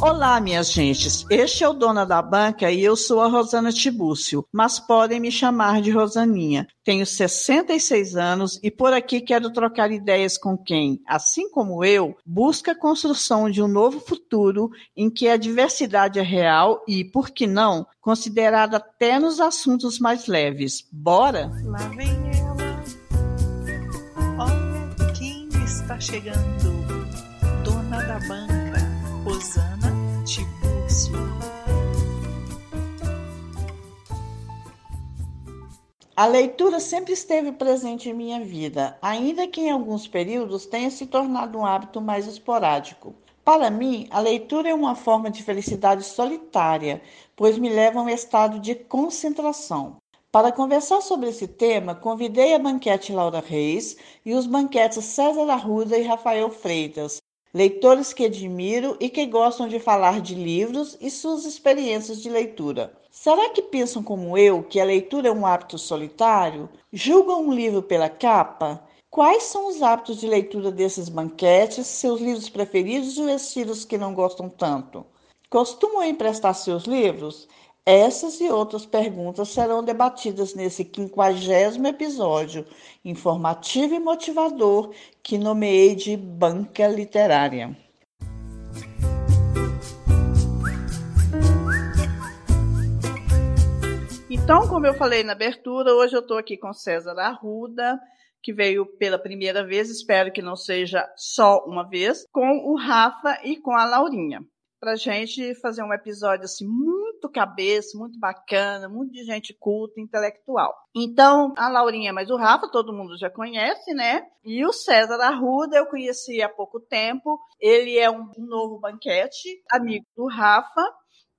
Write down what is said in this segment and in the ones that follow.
Olá, minhas gentes. Este é o Dona da Banca e eu sou a Rosana Tibúcio, mas podem me chamar de Rosaninha. Tenho 66 anos e por aqui quero trocar ideias com quem, assim como eu, busca a construção de um novo futuro em que a diversidade é real e, por que não, considerada até nos assuntos mais leves. Bora? Lá vem ela. Olha quem está chegando. Dona da Banca, Rosana A leitura sempre esteve presente em minha vida, ainda que em alguns períodos tenha se tornado um hábito mais esporádico. Para mim, a leitura é uma forma de felicidade solitária, pois me leva a um estado de concentração. Para conversar sobre esse tema, convidei a banquete Laura Reis e os banquetes César Arruda e Rafael Freitas, leitores que admiro e que gostam de falar de livros e suas experiências de leitura. Será que pensam como eu que a leitura é um hábito solitário? Julgam um livro pela capa? Quais são os hábitos de leitura desses banquetes, seus livros preferidos e os estilos que não gostam tanto? Costumam emprestar seus livros? Essas e outras perguntas serão debatidas nesse quinquagésimo episódio, informativo e motivador, que nomeei de Banca Literária. Então, como eu falei na abertura, hoje eu estou aqui com César Arruda, que veio pela primeira vez, espero que não seja só uma vez, com o Rafa e com a Laurinha para gente fazer um episódio assim muito cabeça, muito bacana, muito de gente culta, intelectual. Então, a Laurinha, mas o Rafa todo mundo já conhece, né? E o César Arruda eu conheci há pouco tempo. Ele é um novo banquete, amigo do Rafa,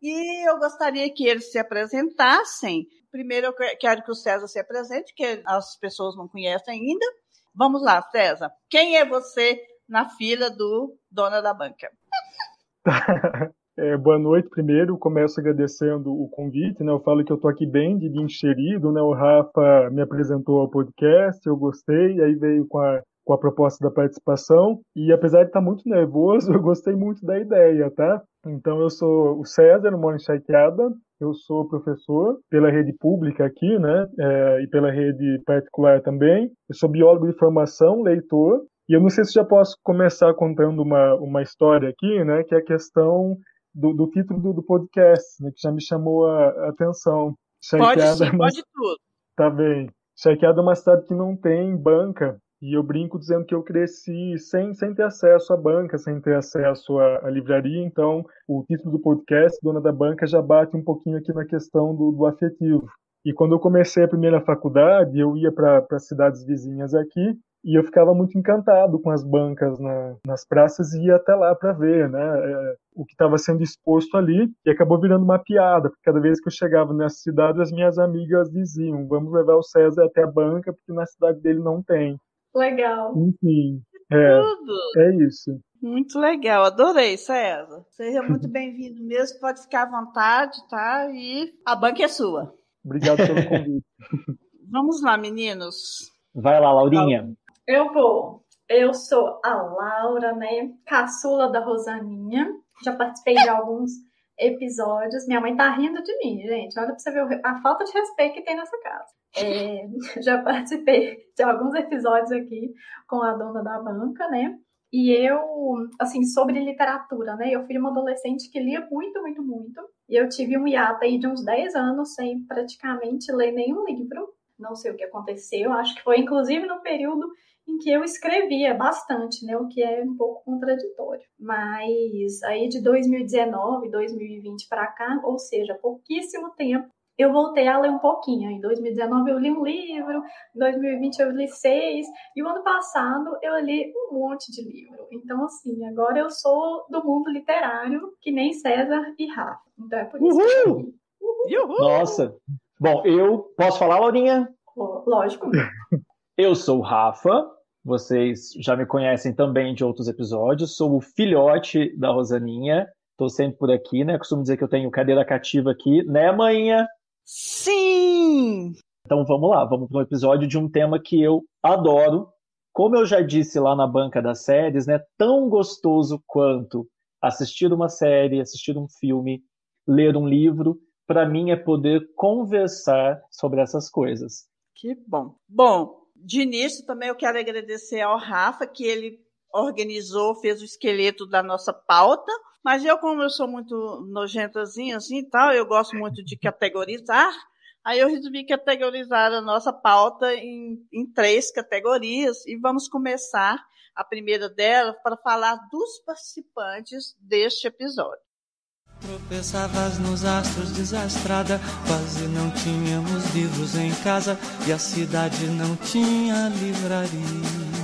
e eu gostaria que eles se apresentassem. Primeiro, eu quero que o César se apresente, que as pessoas não conhecem ainda. Vamos lá, César. Quem é você na fila do Dona da Banca? É, boa noite primeiro, começo agradecendo o convite, né? Eu falo que eu tô aqui bem de inserido, né? O Rafa me apresentou ao podcast, eu gostei, aí veio com a, com a proposta da participação, e apesar de estar muito nervoso, eu gostei muito da ideia, tá? Então eu sou o César, moro em Chaiteada, eu sou professor pela rede pública aqui, né? É, e pela rede particular também. Eu sou biólogo de formação, leitor, e eu não sei se já posso começar contando uma, uma história aqui, né, que é a questão do, do título do, do podcast, né, que já me chamou a, a atenção. Pode sim, é pode tudo. Tá bem. Charqueada é uma cidade que não tem banca, e eu brinco dizendo que eu cresci sem, sem ter acesso à banca, sem ter acesso à, à, livraria, então o título do podcast, Dona da Banca, já bate um pouquinho aqui na questão do, do afetivo. E quando eu comecei a primeira faculdade, eu ia para cidades vizinhas aqui, e eu ficava muito encantado com as bancas na, nas praças e ia até lá para ver né, é, o que estava sendo exposto ali. E acabou virando uma piada, porque cada vez que eu chegava nessa cidade, as minhas amigas diziam: vamos levar o César até a banca, porque na cidade dele não tem. Legal. Enfim, é, é isso. Muito legal, adorei, César. Seja muito bem-vindo mesmo, pode ficar à vontade, tá? E a banca é sua. Obrigado pelo convite. Vamos lá, meninos. Vai lá, Laurinha. Eu vou. Eu sou a Laura, né? Caçula da Rosaninha. Já participei de alguns episódios. Minha mãe tá rindo de mim, gente. Olha pra você ver a falta de respeito que tem nessa casa. É, já participei de alguns episódios aqui com a dona da banca, né? E eu, assim, sobre literatura, né? Eu fui uma adolescente que lia muito, muito, muito. E eu tive um hiato aí de uns 10 anos sem praticamente ler nenhum livro. Não sei o que aconteceu. Acho que foi, inclusive, no período em que eu escrevia bastante, né, o que é um pouco contraditório. Mas aí de 2019, 2020 para cá, ou seja, pouquíssimo tempo, eu voltei a ler um pouquinho. Em 2019 eu li um livro, em 2020 eu li seis, e o ano passado eu li um monte de livro. Então, assim, agora eu sou do mundo literário, que nem César e Rafa. Então é por isso Uhul! que eu... Uhul! Nossa! Bom, eu posso falar, Laurinha? Lógico. Eu sou o Rafa, vocês já me conhecem também de outros episódios. Sou o filhote da Rosaninha. Estou sempre por aqui, né? Costumo dizer que eu tenho cadeira cativa aqui, né, manhã? Sim! Então vamos lá, vamos para um episódio de um tema que eu adoro. Como eu já disse lá na banca das séries, né? Tão gostoso quanto assistir uma série, assistir um filme, ler um livro, para mim é poder conversar sobre essas coisas. Que bom. Bom, de início também eu quero agradecer ao Rafa que ele organizou, fez o esqueleto da nossa pauta. Mas eu, como eu sou muito nojentazinha assim e tal, eu gosto muito de categorizar. Aí eu resolvi categorizar a nossa pauta em, em três categorias e vamos começar a primeira dela para falar dos participantes deste episódio. Tropeçavas nos astros desastrada, quase não tínhamos livros em casa e a cidade não tinha livraria.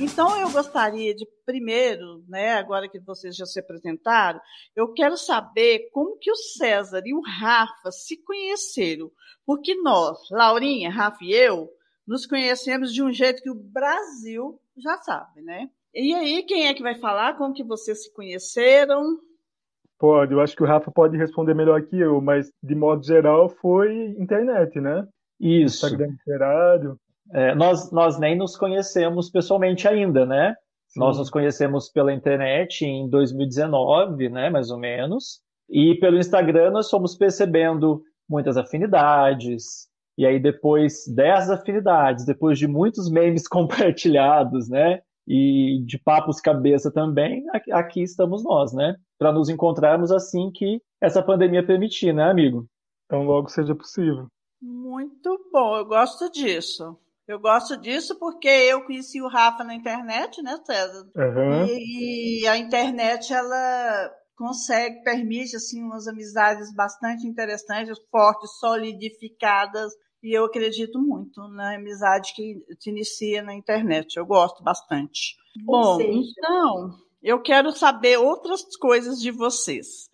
Então eu gostaria de primeiro, né, agora que vocês já se apresentaram, eu quero saber como que o César e o Rafa se conheceram, porque nós, Laurinha, Rafa e eu, nos conhecemos de um jeito que o Brasil já sabe, né? E aí, quem é que vai falar como que vocês se conheceram? Pode, eu acho que o Rafa pode responder melhor que eu, mas de modo geral foi internet, né? Isso. Instagram literário. É, nós, nós nem nos conhecemos pessoalmente ainda, né? Sim. Nós nos conhecemos pela internet em 2019, né, mais ou menos. E pelo Instagram nós fomos percebendo muitas afinidades. E aí depois dessas afinidades, depois de muitos memes compartilhados, né, e de papos cabeça também, aqui estamos nós, né, para nos encontrarmos assim que essa pandemia permitir, né, amigo? Então logo seja possível. Muito bom, eu gosto disso. Eu gosto disso porque eu conheci o Rafa na internet, né, César? Uhum. E, e, a internet, ela consegue, permite, assim, umas amizades bastante interessantes, fortes, solidificadas. E eu acredito muito na amizade que se inicia na internet. Eu gosto bastante. Bom, então, eu quero saber outras coisas de vocês.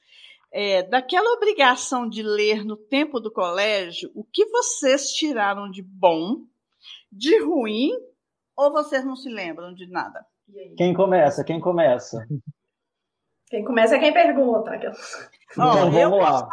É, daquela obrigação de ler no tempo do colégio, o que vocês tiraram de bom de ruim ou vocês não se lembram de nada? Quem começa? Quem começa? Quem começa é quem pergunta. Então, vamos eu lá.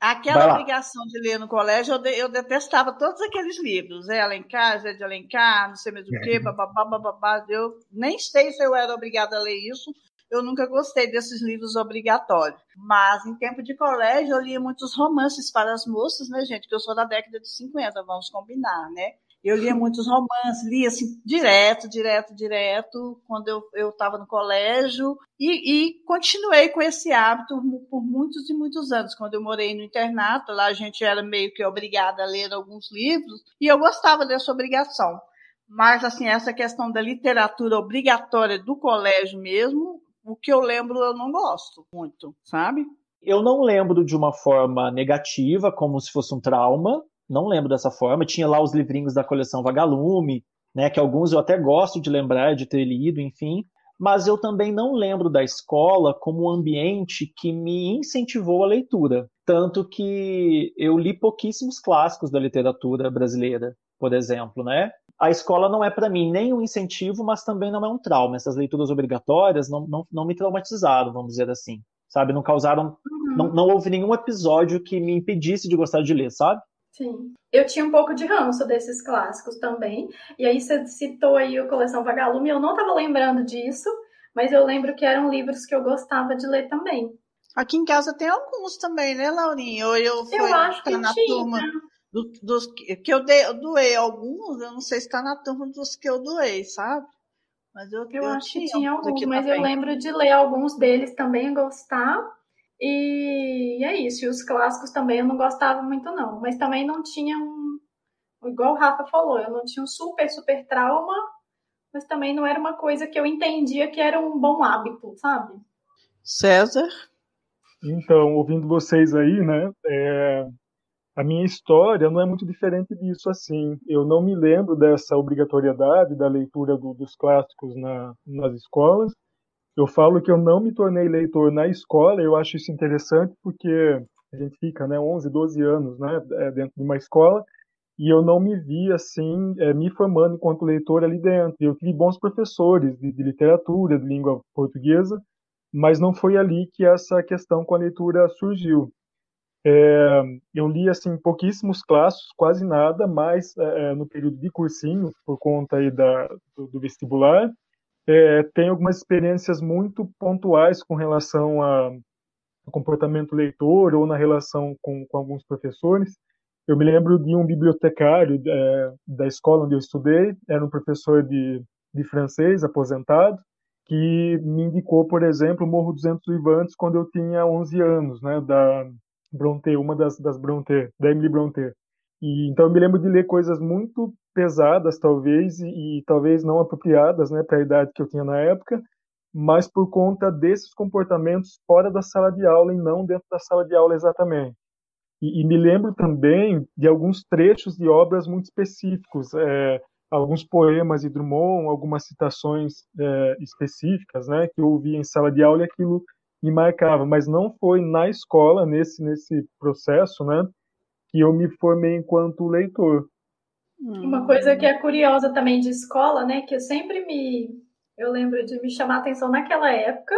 Aquela obrigação de ler no colégio, eu, de, eu detestava todos aqueles livros, é Alencar, Zé de Alencar, não sei mais o quê, bababá, bababá. Eu nem sei se eu era obrigada a ler isso, eu nunca gostei desses livros obrigatórios. Mas em tempo de colégio eu lia muitos romances para as moças, né, gente? Que eu sou da década de 50, vamos combinar, né? Eu lia muitos romances, lia assim, direto, direto, direto, quando eu estava no colégio, e, e, continuei com esse hábito por muitos e muitos anos. Quando eu morei no internato, lá a gente era meio que obrigada a ler alguns livros, e eu gostava dessa obrigação. Mas, assim, essa questão da literatura obrigatória do colégio mesmo, o que eu lembro eu não gosto muito, sabe? Eu não lembro de uma forma negativa, como se fosse um trauma, não lembro dessa forma. Tinha lá os livrinhos da coleção Vagalume, né, que alguns eu até gosto de lembrar, de ter lido, enfim. Mas eu também não lembro da escola como um ambiente que me incentivou a leitura. Tanto que eu li pouquíssimos clássicos da literatura brasileira, por exemplo, né? A escola não é para mim nem um incentivo, mas também não é um trauma. Essas leituras obrigatórias não, não, não me traumatizaram, vamos dizer assim. Sabe? Não causaram. Uhum. Não, não houve nenhum episódio que me impedisse de gostar de ler, sabe? Sim. Eu tinha um pouco de ranço desses clássicos também. E aí você citou aí a coleção Vagalume, eu não estava lembrando disso, mas eu lembro que eram livros que eu gostava de ler também. Aqui em casa tem alguns também, né, Laurinha? Ou eu, fui, eu acho que na tinha. turma do, dos que eu, dei, eu doei alguns, eu não sei se está na turma dos que eu doei, sabe? Mas eu, eu, eu acho que tinha alguns, mas também. eu lembro de ler alguns deles também gostar. E é isso. E os clássicos também eu não gostava muito, não. Mas também não tinha um. Igual o Rafa falou, eu não tinha um super, super trauma, mas também não era uma coisa que eu entendia que era um bom hábito, sabe? César? Então, ouvindo vocês aí, né? É, a minha história não é muito diferente disso assim. Eu não me lembro dessa obrigatoriedade da leitura do, dos clássicos na, nas escolas. Eu falo que eu não me tornei leitor na escola, eu acho isso interessante porque a gente fica, né, 11, 12 anos, né, é, dentro de uma escola, e eu não me vi assim, é, me formando enquanto leitor ali dentro. Eu tive bons professores de, de literatura, de língua portuguesa, mas não foi ali que essa questão com a leitura surgiu. É, eu li assim pouquíssimos clássicos, quase nada, mais é, no período de cursinho por conta aí da, do, do vestibular é, tenho algumas experiências muito pontuais com relação a, ao comportamento leitor ou na relação com, com alguns professores. Eu me lembro de um bibliotecário é, da escola onde eu estudei, era um professor de, de francês, aposentado, que me indicou, por exemplo, Morro dos Vivantes quando eu tinha 11 anos, né, da Brontë, uma das, das Brontë, da Emily Brontë. E, então eu me lembro de ler coisas muito pesadas, talvez, e, e talvez não apropriadas né, para a idade que eu tinha na época, mas por conta desses comportamentos fora da sala de aula e não dentro da sala de aula exatamente. E, e me lembro também de alguns trechos de obras muito específicos, é, alguns poemas de Drummond, algumas citações é, específicas, né, que eu ouvi em sala de aula e aquilo me marcava, mas não foi na escola nesse nesse processo, né, que eu me formei enquanto leitor. Uma coisa que é curiosa também de escola, né, que eu sempre me eu lembro de me chamar a atenção naquela época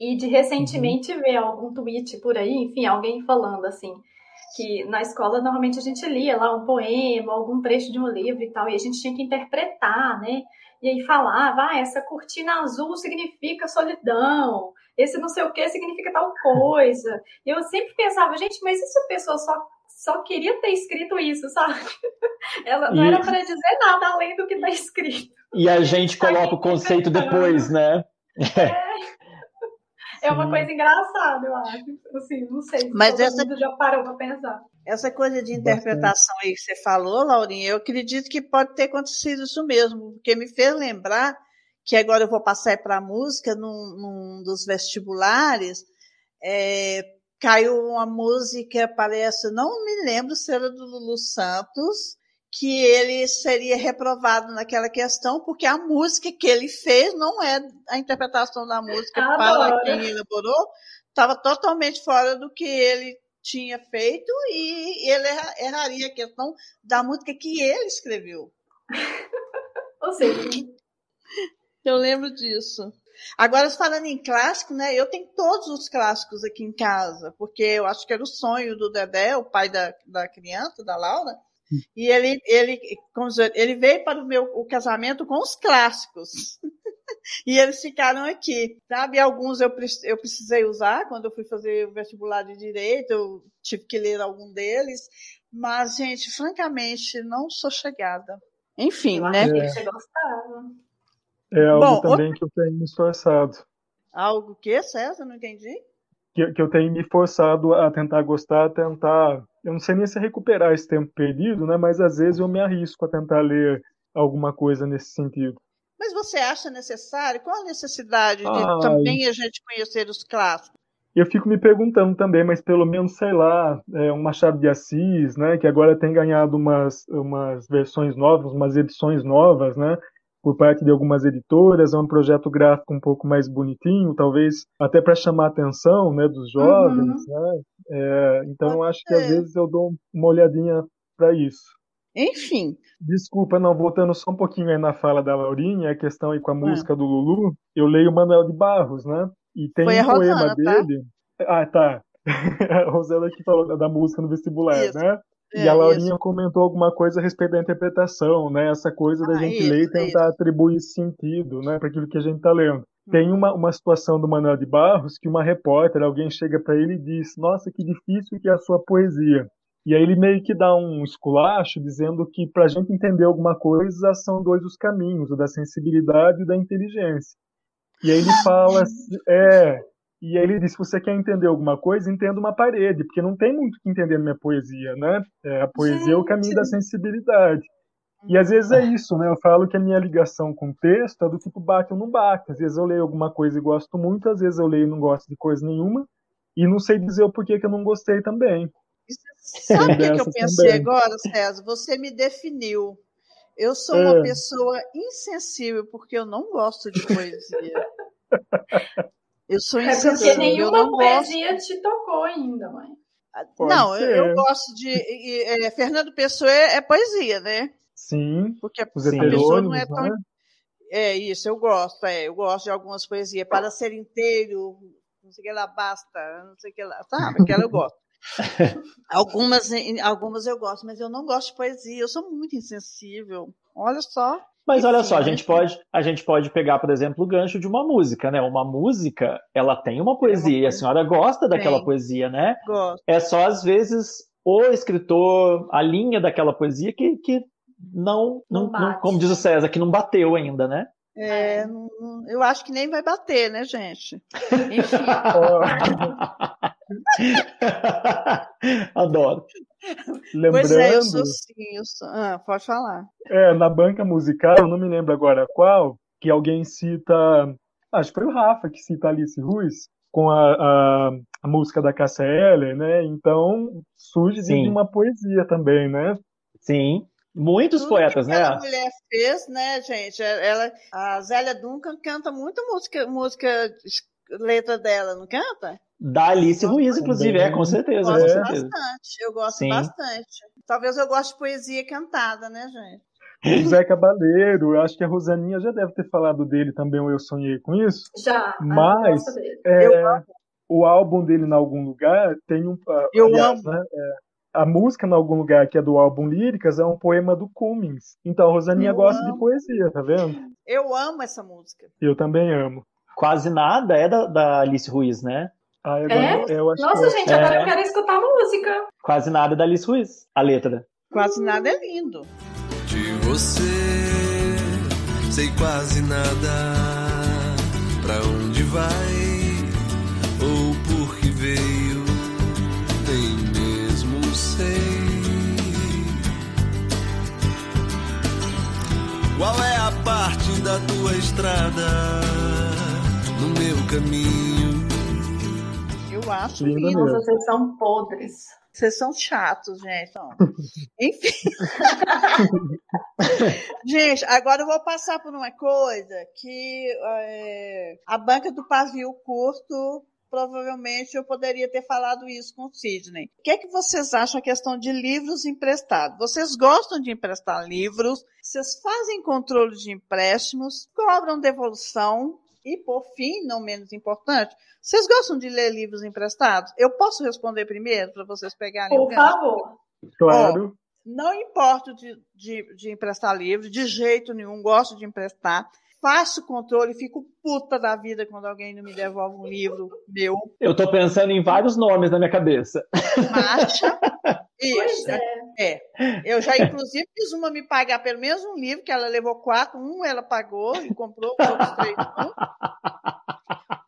e de recentemente uhum. ver algum tweet por aí, enfim, alguém falando assim, que na escola normalmente a gente lia lá um poema, algum trecho de um livro e tal, e a gente tinha que interpretar, né? E aí falava, ah, essa cortina azul significa solidão, esse não sei o que significa tal coisa. E eu sempre pensava, gente, mas e se a pessoa só, só queria ter escrito isso, sabe? Ela não e... era para dizer nada além do que está escrito. E a gente coloca o conceito depois, né? É. é uma coisa engraçada, eu acho. Assim, não sei se Mas essa... já parou para pensar. Essa coisa de interpretação aí que você falou, Laurinha, eu acredito que pode ter acontecido isso mesmo, porque me fez lembrar que agora eu vou passar para a música num, num, dos vestibulares. É, caiu uma música, parece, não me lembro se era do Lulu Santos, que ele seria reprovado naquela questão, porque a música que ele fez não é a interpretação da música Adoro. para quem elaborou, estava totalmente fora do que ele tinha feito e ele erraria a questão da música que ele escreveu. Ou seja, eu lembro disso. Agora, falando em clássico, né? Eu tenho todos os clássicos aqui em casa, porque eu acho que era o sonho do Dedé, o pai da, da criança, da Laura, e ele, ele, ele veio para o meu o casamento com os clássicos. e eles ficaram aqui, sabe? Alguns eu, eu precisei usar quando eu fui fazer o vestibular de direito, eu tive que ler algum deles. Mas, gente, francamente, não sou chegada. Enfim, eu né? Que você gostava. É algo Bom, também outra... que eu tenho me esforçado. Algo que, César? Não entendi que, que eu tenho me forçado a tentar gostar, a tentar. Eu não sei nem se recuperar esse tempo perdido, né? Mas às vezes eu me arrisco a tentar ler alguma coisa nesse sentido. Mas você acha necessário? Qual a necessidade de Ai. também a gente conhecer os clássicos? Eu fico me perguntando também, mas pelo menos, sei lá, é, um Machado de Assis, né, que agora tem ganhado umas, umas versões novas, umas edições novas, né, por parte de algumas editoras, é um projeto gráfico um pouco mais bonitinho, talvez até para chamar a atenção né, dos jovens. Uhum. Né? É, então, acho que às vezes eu dou uma olhadinha para isso. Enfim. Desculpa, não, voltando só um pouquinho aí na fala da Laurinha, a questão aí com a é. música do Lulu, eu leio Manuel de Barros, né? E tem Foi um poema Rosana, tá? dele. Ah, tá. a Rosana que falou da música no vestibular, isso. né? É, e a Laurinha isso. comentou alguma coisa a respeito da interpretação, né? Essa coisa da ah, gente isso, ler e tentar atribuir sentido, né, para aquilo que a gente está lendo. Tem uhum. uma, uma situação do Manuel de Barros que uma repórter, alguém chega para ele e diz: Nossa, que difícil que é a sua poesia. E aí ele meio que dá um esculacho dizendo que para a gente entender alguma coisa são dois os caminhos, o da sensibilidade e o da inteligência. E aí ele fala, é, e aí ele disse: você quer entender alguma coisa? Entenda uma parede, porque não tem muito que entender na minha poesia, né? É, a poesia Gente. é o caminho da sensibilidade. E às vezes é isso, né? Eu falo que a minha ligação com o texto é do tipo bate ou não bate. Às vezes eu leio alguma coisa e gosto muito, às vezes eu leio e não gosto de coisa nenhuma, e não sei dizer o porquê que eu não gostei também. Sabe o que, que, eu pensei também. agora, César? Você me definiu. Eu sou é. uma pessoa insensível porque eu não gosto de poesia. Eu sou insensível. É porque nenhuma poesia gosto... te tocou ainda, mãe. Pode não, eu, eu, gosto de. É, Fernando Pessoa é, é, poesia, né? Sim. Porque a, pessoa não é tão. Né? É isso, eu gosto, é, eu gosto de algumas poesias. Para ser inteiro, não sei o que lá, basta, não sei o que lá, sabe? Aquela eu gosto. algumas, algumas eu gosto, mas eu não gosto de poesia, eu sou muito insensível. Olha só. Mas olha só, a gente pode, a gente pode pegar, por exemplo, o gancho de uma música, né? Uma música, ela tem uma poesia e a senhora gosta daquela Tem. poesia, né? Gosto. É só às vezes o escritor, a linha daquela poesia que, que não, Não não, não- como diz o César, que não bateu ainda, né? É, eu acho que nem vai bater, né, gente? Enfim. Adoro. Lembrando, Pois é, eu sou sim. Eu sou... Ah, pode falar. é, na banca musical, eu não me lembro agora qual, que alguém cita, acho que foi o Rafa que cita Alice Ruiz, com a, a, a música da Cássia Eller, né? Então surge de Sim. uma poesia também, né? Sim. Muitos Tudo poetas, que né? aquela mulher fez, né, gente? Ela, a Zélia Duncan canta muita música, música, letra dela, não canta? Da Alice Ruiz, inclusive, é, com certeza, Eu gosto certeza. bastante, eu gosto Sim. bastante. Talvez eu goste de poesia cantada, né, gente? O Zé Cabaleiro, eu acho que a Rosaninha já deve ter falado dele também, ou eu sonhei com isso. Já. Mas- eu gosto dele. É, o álbum dele, em algum lugar, tem um. ah, Eu aliás, amo. né, é, a música, em algum lugar, que é do álbum Líricas, é um poema do Cummings. Então a Rosaninha Eu gosta amo. de poesia, tá vendo? Eu amo essa música. Eu também amo. Quase nada é da, da Alice Ruiz, né? Ah, agora eu acho Nossa, que gente, É. agora eu quero escutar a música. Quase nada é da Alice Ruiz, a letra. Quase nada é lindo. De você sei quase nada. Pra onde vai ou por que veio, nem mesmo sei. Qual é a parte da tua estrada no meu caminho? Eu acho Linda. Nossa, vocês são podres. Vocês são chatos, gente. Então, enfim. gente, agora eu vou passar por uma coisa que é, a banca do pavio curto, provavelmente eu poderia ter falado isso com o Sidney. O que é que vocês acham a questão de livros emprestados? Vocês gostam de emprestar livros? Vocês fazem controle de empréstimos? Cobram devolução? E, por fim, não menos importante, vocês gostam de ler livros emprestados? Eu posso responder primeiro para vocês pegarem o Por favor. Claro. Não importo de, de, de emprestar livro, de jeito nenhum, gosto de emprestar. Faço controle, fico puta da vida quando alguém não me devolve um livro meu. Eu tô pensando em vários nomes na minha cabeça. Marcha. Pois Isso. é. É. Eu já, inclusive, fiz uma me pagar pelo menos um livro, que ela levou quatro. Um ela pagou e comprou os outros três.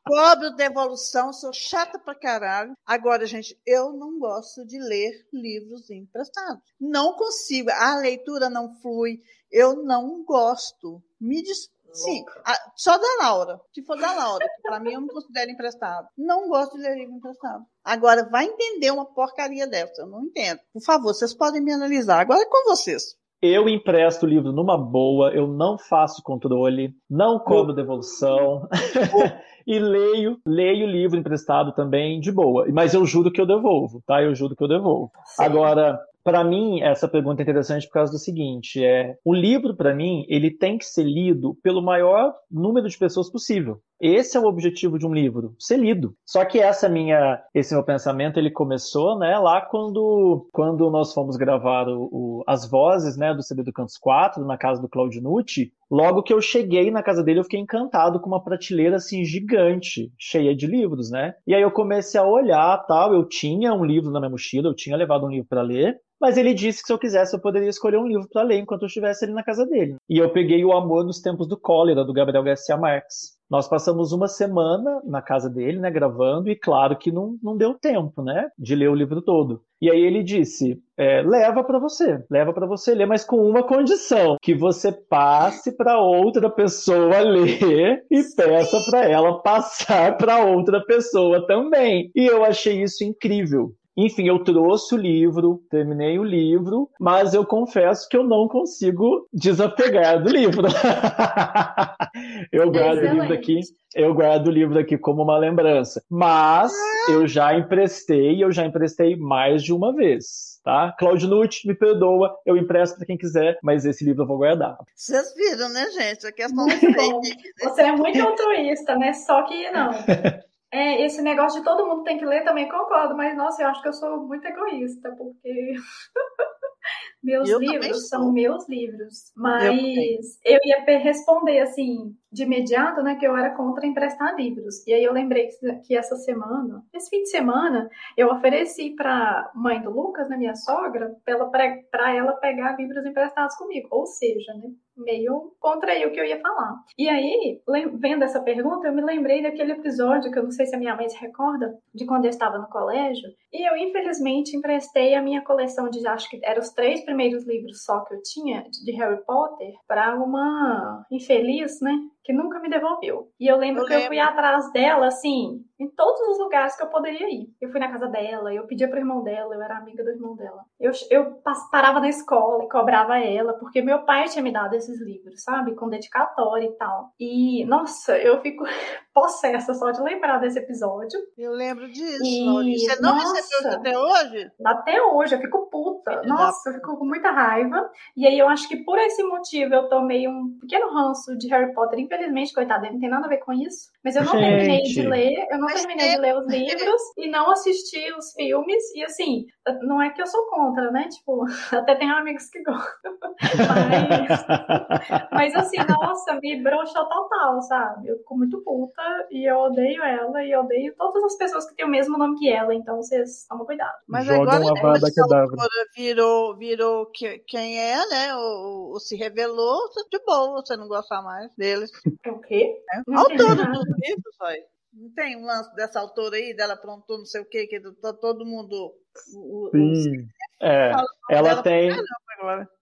Cobro devolução, sou chata pra caralho. Agora, gente, eu não gosto de ler livros emprestados. Não consigo. A leitura não flui. Eu não gosto. Me diz. Sim, a- só da Laura. Se for da Laura, que pra mim eu não considero emprestado. Não gosto de ler livro emprestado. Agora, vai entender uma porcaria dessa. Eu não entendo. Por favor, vocês podem me analisar. Agora é com vocês. Eu empresto o livro numa boa, eu não faço controle, não cobro devolução e leio, leio o livro emprestado também de boa. Mas eu juro que eu devolvo, tá? Eu juro que eu devolvo. Agora, para mim, essa pergunta é interessante por causa do seguinte: é o livro, para mim, ele tem que ser lido pelo maior número de pessoas possível. Esse é o objetivo de um livro, ser lido. Só que essa minha, esse meu pensamento, ele começou, né, lá quando, quando nós fomos gravar o, o- as vozes, né, do CD do Cantos 4, na casa do Claudinucci. Logo que eu cheguei na casa dele, eu fiquei encantado com uma prateleira assim gigante, cheia de livros, né? E aí eu comecei a olhar, tal, eu tinha um livro na minha mochila, eu tinha levado um livro para ler, mas ele disse que se eu quisesse eu poderia escolher um livro para ler enquanto eu estivesse ali na casa dele. E eu peguei O Amor nos Tempos do Cólera, do Gabriel Garcia Marques. Nós passamos uma semana na casa dele, né, gravando, e claro que não, não deu tempo, né, de ler o livro todo. E aí ele disse: é, leva para você, leva para você ler, mas com uma condição: que você passe para outra pessoa ler e peça para ela passar para outra pessoa também. E eu achei isso incrível. Enfim, eu trouxe o livro, terminei o livro, mas eu confesso que eu não consigo desapegar do livro. eu guardo o livro aqui, eu guardo o livro aqui como uma lembrança. Mas eu já emprestei, eu já emprestei mais de uma vez, tá? Claudio Nucci, me perdoa, eu empresto para quem quiser, mas esse livro eu vou guardar. Vocês viram, né, gente? A questão fake. Você é muito altruísta, né? Só que não. É, esse negócio de todo mundo tem que ler também concordo, mas nossa, eu acho que eu sou muito egoísta, porque Meus Eu livros são meus livros. Mas eu, ia pe- responder assim, de imediato, né, que eu era contra emprestar livros. E aí eu lembrei que, essa semana, esse fim de semana, eu ofereci pra mãe do Lucas, né, minha sogra, pra ela, pegar livros emprestados comigo. Ou seja, né, meio contra aí o que eu ia falar. E aí, vendo essa pergunta, eu me lembrei daquele episódio que eu não sei se a minha mãe se recorda, de quando eu estava no colégio. E eu, infelizmente, emprestei a minha coleção de, acho que eram os três primeiros livros só que eu tinha, de Harry Potter, para uma infeliz, né? Que nunca me devolveu. E eu lembro Eu que eu lembro. fui atrás dela, assim, em todos os lugares que eu poderia ir. Eu fui na casa dela, eu pedia pro irmão dela, eu era amiga do irmão dela. Eu, eu parava na escola e cobrava ela, porque meu pai tinha me dado esses livros, sabe? Com dedicatória e tal. E, nossa, eu fico possessa só de lembrar desse episódio. Eu lembro disso, E. Você não nossa. recebeu isso até hoje? Até hoje eu fico puta. Nossa, eu fico com muita raiva. E aí eu acho que por esse motivo eu tomei um pequeno ranço de Harry Potter. Infelizmente, coitado, ele não tem nada a ver com isso. Mas eu não Gente. terminei de ler, eu não Mas terminei tem- de ler os livros e não assisti os filmes. E assim, não é que eu sou contra, né? Tipo, até tenho amigos que gostam. Mas, mas assim, nossa, me broxou total, sabe? Eu fico muito puta e eu odeio ela e eu odeio todas as pessoas que têm o mesmo nome que ela. Então vocês tomam cuidado. Mas Jogam agora a que autora virou, virou que- quem é, né? Ou, ou se revelou, tá de boa, você não gosta mais deles. É o quê? Entendi Autora nada. dos livros, vai. Não tem um lance dessa autora aí, dela aprontou não sei o quê, que tá todo mundo. O, o- Sim. É, ela tem,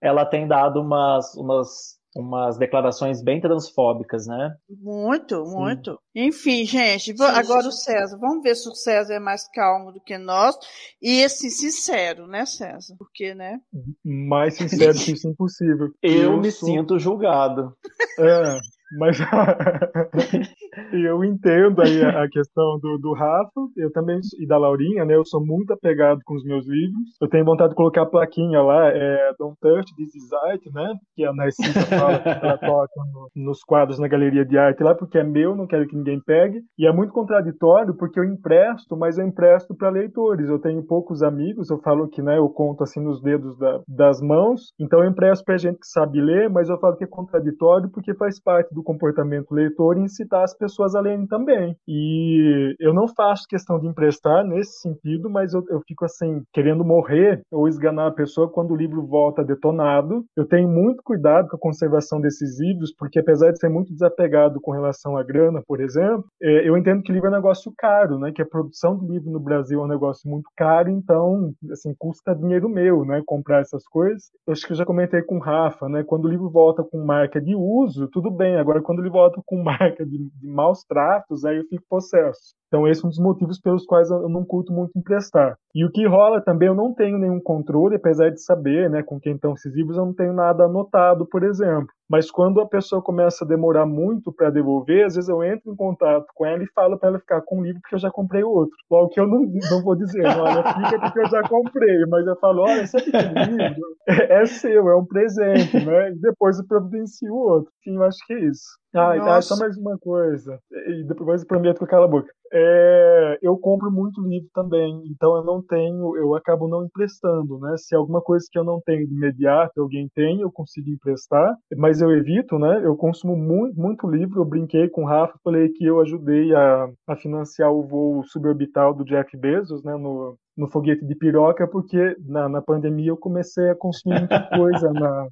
ela tem dado umas, umas, umas declarações bem transfóbicas, né? Muito, muito. Enfim, gente, Sim, agora sim. o César. Vamos ver se o César é mais calmo do que nós. E assim, sincero, né, César? Porque, né? Mais sincero que isso é impossível. Eu, me sou- sinto julgado. É, mas eu entendo aí a, questão do, do Rafa, eu também, e da Laurinha, né? Eu sou muito apegado com os meus livros. Eu tenho vontade de colocar a plaquinha lá, é Don't Touch This Is Art, né? Que a Narcisa fala que ela toca no- nos quadros na galeria de arte lá, porque é meu, não quero que ninguém pegue. E é muito contraditório, porque eu empresto, mas eu empresto para leitores. Eu tenho poucos amigos, eu falo que, né, eu conto assim nos dedos da- das mãos, então eu empresto para gente que sabe ler, mas eu falo que é contraditório porque faz parte do comportamento leitor incitar as pessoas a lerem também. E eu não faço questão de emprestar nesse sentido, mas eu, eu fico assim, querendo morrer ou esganar a pessoa quando o livro volta detonado. Eu tenho muito cuidado com a conservação desses livros, porque apesar de ser muito desapegado com relação à grana, por exemplo, é, eu entendo que livro é um negócio caro, né? Que a produção do livro no Brasil é um negócio muito caro, então, assim, custa dinheiro meu, né? Comprar essas coisas. Eu acho que eu já comentei com o Rafa, né? Quando o livro volta com marca de uso, tudo bem. Agora, quando ele volta com marca de, de maus tratos, aí eu fico possesso. Então, esse é um dos motivos pelos quais eu não curto muito emprestar. E o que rola também, eu não tenho nenhum controle, apesar de saber, né, com quem estão esses livros, eu não tenho nada anotado, por exemplo. Mas quando a pessoa começa a demorar muito para devolver, às vezes eu entro em contato com ela e falo para ela ficar com o livro porque eu já comprei outro. Logo que eu não, não vou dizer, olha, fica porque eu já comprei, mas eu falo, olha, esse livro é, é seu, é um presente, né? E depois eu providencio o outro. Enfim, eu acho que é isso. Ah, ah, só mais uma coisa, e depois eu prometo que eu calo a boca. É, eu compro muito livro também, então eu não tenho, eu acabo não emprestando, né? Se alguma coisa que eu não tenho de imediato, alguém tem, eu consigo emprestar, mas eu evito, né? Eu consumo muito, muito livro, eu brinquei com o Rafa, falei que eu ajudei a, a financiar o voo suborbital do Jeff Bezos, né? No, no foguete de piroca, porque na, na pandemia eu comecei a consumir muita coisa na,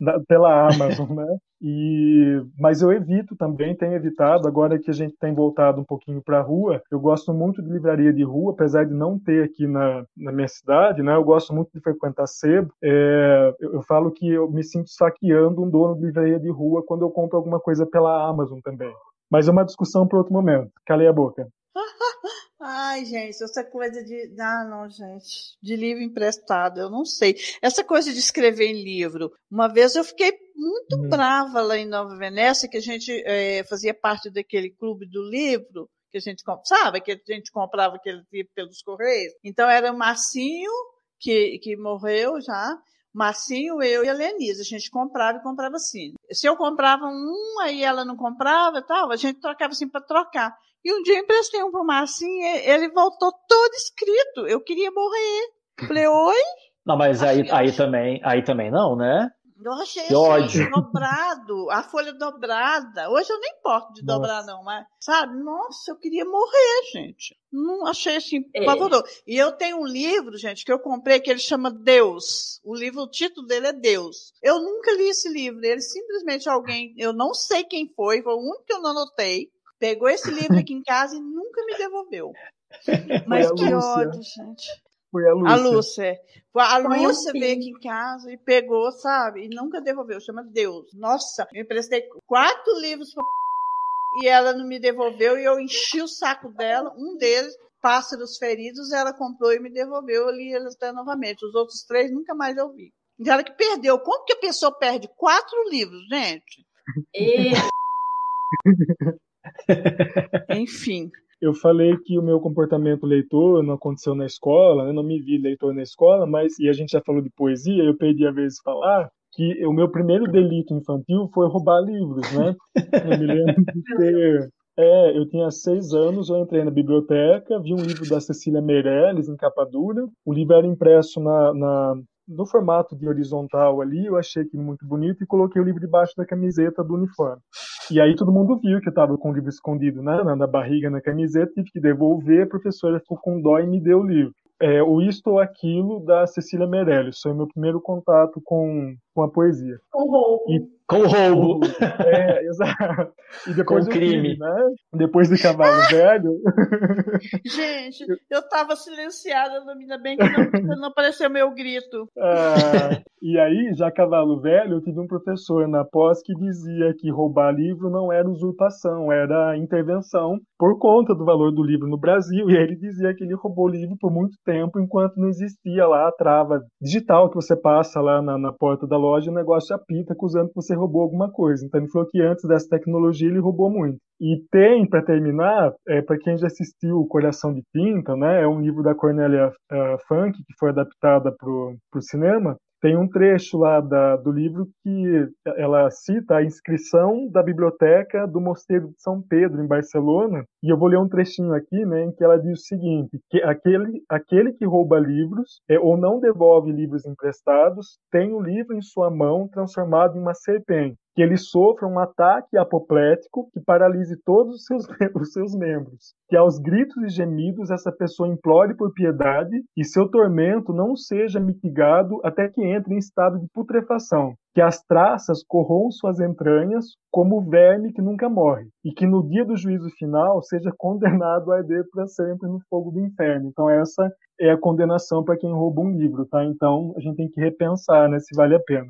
na, pela Amazon, né? E, mas eu evito também, tenho evitado, agora que a gente tem voltado um pouquinho para a rua, eu gosto muito de livraria de rua, apesar de não ter aqui na, na minha cidade, né? Eu gosto muito de frequentar sebo. É, eu, eu falo que eu me sinto saqueando um dono de livraria de rua quando eu compro alguma coisa pela Amazon também. Mas é uma discussão para outro momento. Calei a boca. Ai, gente, essa coisa de. Ah, não, gente. De livro emprestado, eu não sei. Essa coisa de escrever em livro. Uma vez eu fiquei muito Uhum. brava lá em Nova Venécia, que a gente eh, fazia parte daquele clube do livro, que a gente sabe, que a gente comprava aquele livro pelos Correios. Então era o Marcinho, que, que morreu já. Marcinho, eu e a Lenise, a gente comprava e comprava assim. Se eu comprava um, aí ela não comprava e tal, a gente trocava assim para trocar. E um dia eu emprestei um pro Marcinho, e ele voltou todo escrito. Eu queria morrer. Falei, oi? Não, mas aí, Achei- aí, também, aí também não, né? Eu achei Que assim, ódio. dobrado, a folha dobrada. Hoje eu nem importo de Nossa. dobrar, não, mas, sabe? Nossa, eu queria morrer, gente. Não achei assim, É. pavoroso. E eu tenho um livro, gente, que eu comprei, que ele chama Deus. O livro, o título dele é Deus. Eu nunca li esse livro. Ele simplesmente alguém, eu não sei quem foi, foi o único que eu não anotei. Pegou esse livro aqui em casa e nunca me devolveu. Mas que Lúcia. ódio, gente. Foi a Lúcia. A Lúcia. A Foi Lúcia assim. veio aqui em casa e pegou, sabe? E nunca devolveu. Chama Deus. Nossa, eu emprestei quatro livros pra e ela não me devolveu e eu enchi o saco dela. Um deles, Pássaros Feridos, ela comprou e me devolveu. Eu li eles até novamente. Os outros três nunca mais eu vi. E ela que perdeu. Como que a pessoa perde quatro livros, gente? E Enfim. Eu falei que o meu comportamento leitor não aconteceu na escola, né? não me vi leitor na escola, mas, e a gente já falou de poesia, eu perdi a vez de falar que o meu primeiro delito infantil foi roubar livros, né? Eu me lembro de ter. É, eu tinha seis anos, eu entrei na biblioteca, vi um livro da Cecília Meirelles em capa dura. O livro era impresso na, na- no formato de horizontal ali, eu achei aquilo muito bonito e coloquei o livro debaixo da camiseta do uniforme. E aí todo mundo viu que eu estava com o livro escondido né, na, na barriga, na camiseta, tive que devolver, a professora ficou com dó e me deu o livro. É, o Isto ou Aquilo, da Cecília Meirelles, foi meu primeiro contato com, com a poesia. roubo. E- Com o roubo. É, exato. E depois Com o crime. né? Depois do Cavalo Velho, Gente, eu tava silenciada, ainda bem que não, não apareceu meu grito. Ah, e aí, já cavalo velho, eu tive um professor na pós que dizia que roubar livro não era usurpação, era intervenção por conta do valor do livro no Brasil. E aí ele dizia que ele roubou livro por muito tempo, enquanto não existia lá a trava digital que você passa lá na, na porta da loja, o negócio apita acusando que você roubou alguma coisa. Então ele falou que antes dessa tecnologia ele roubou muito. E tem, para terminar, é, para quem já assistiu Coração de Tinta, né, é um livro da Cornélia ah, Funk, que foi adaptada para o cinema, tem um trecho lá da- do livro que ela cita a inscrição da biblioteca do Mosteiro de São Pedro, em Barcelona, e eu vou ler um trechinho aqui, né, em que ela diz o seguinte, que aquele, aquele que rouba livros é, ou não devolve livros emprestados tem o livro em sua mão transformado em uma serpente, que ele sofra um ataque apoplético que paralise todos os seus, os seus membros, que aos gritos e gemidos essa pessoa implore por piedade e seu tormento não seja mitigado até que entre em estado de putrefação, que as traças corroam suas entranhas como o verme que nunca morre, e que no dia do juízo final seja condenado a arder para sempre no fogo do inferno. Então essa é a condenação para quem rouba um livro, tá? Então a gente tem que repensar, né, se vale a pena.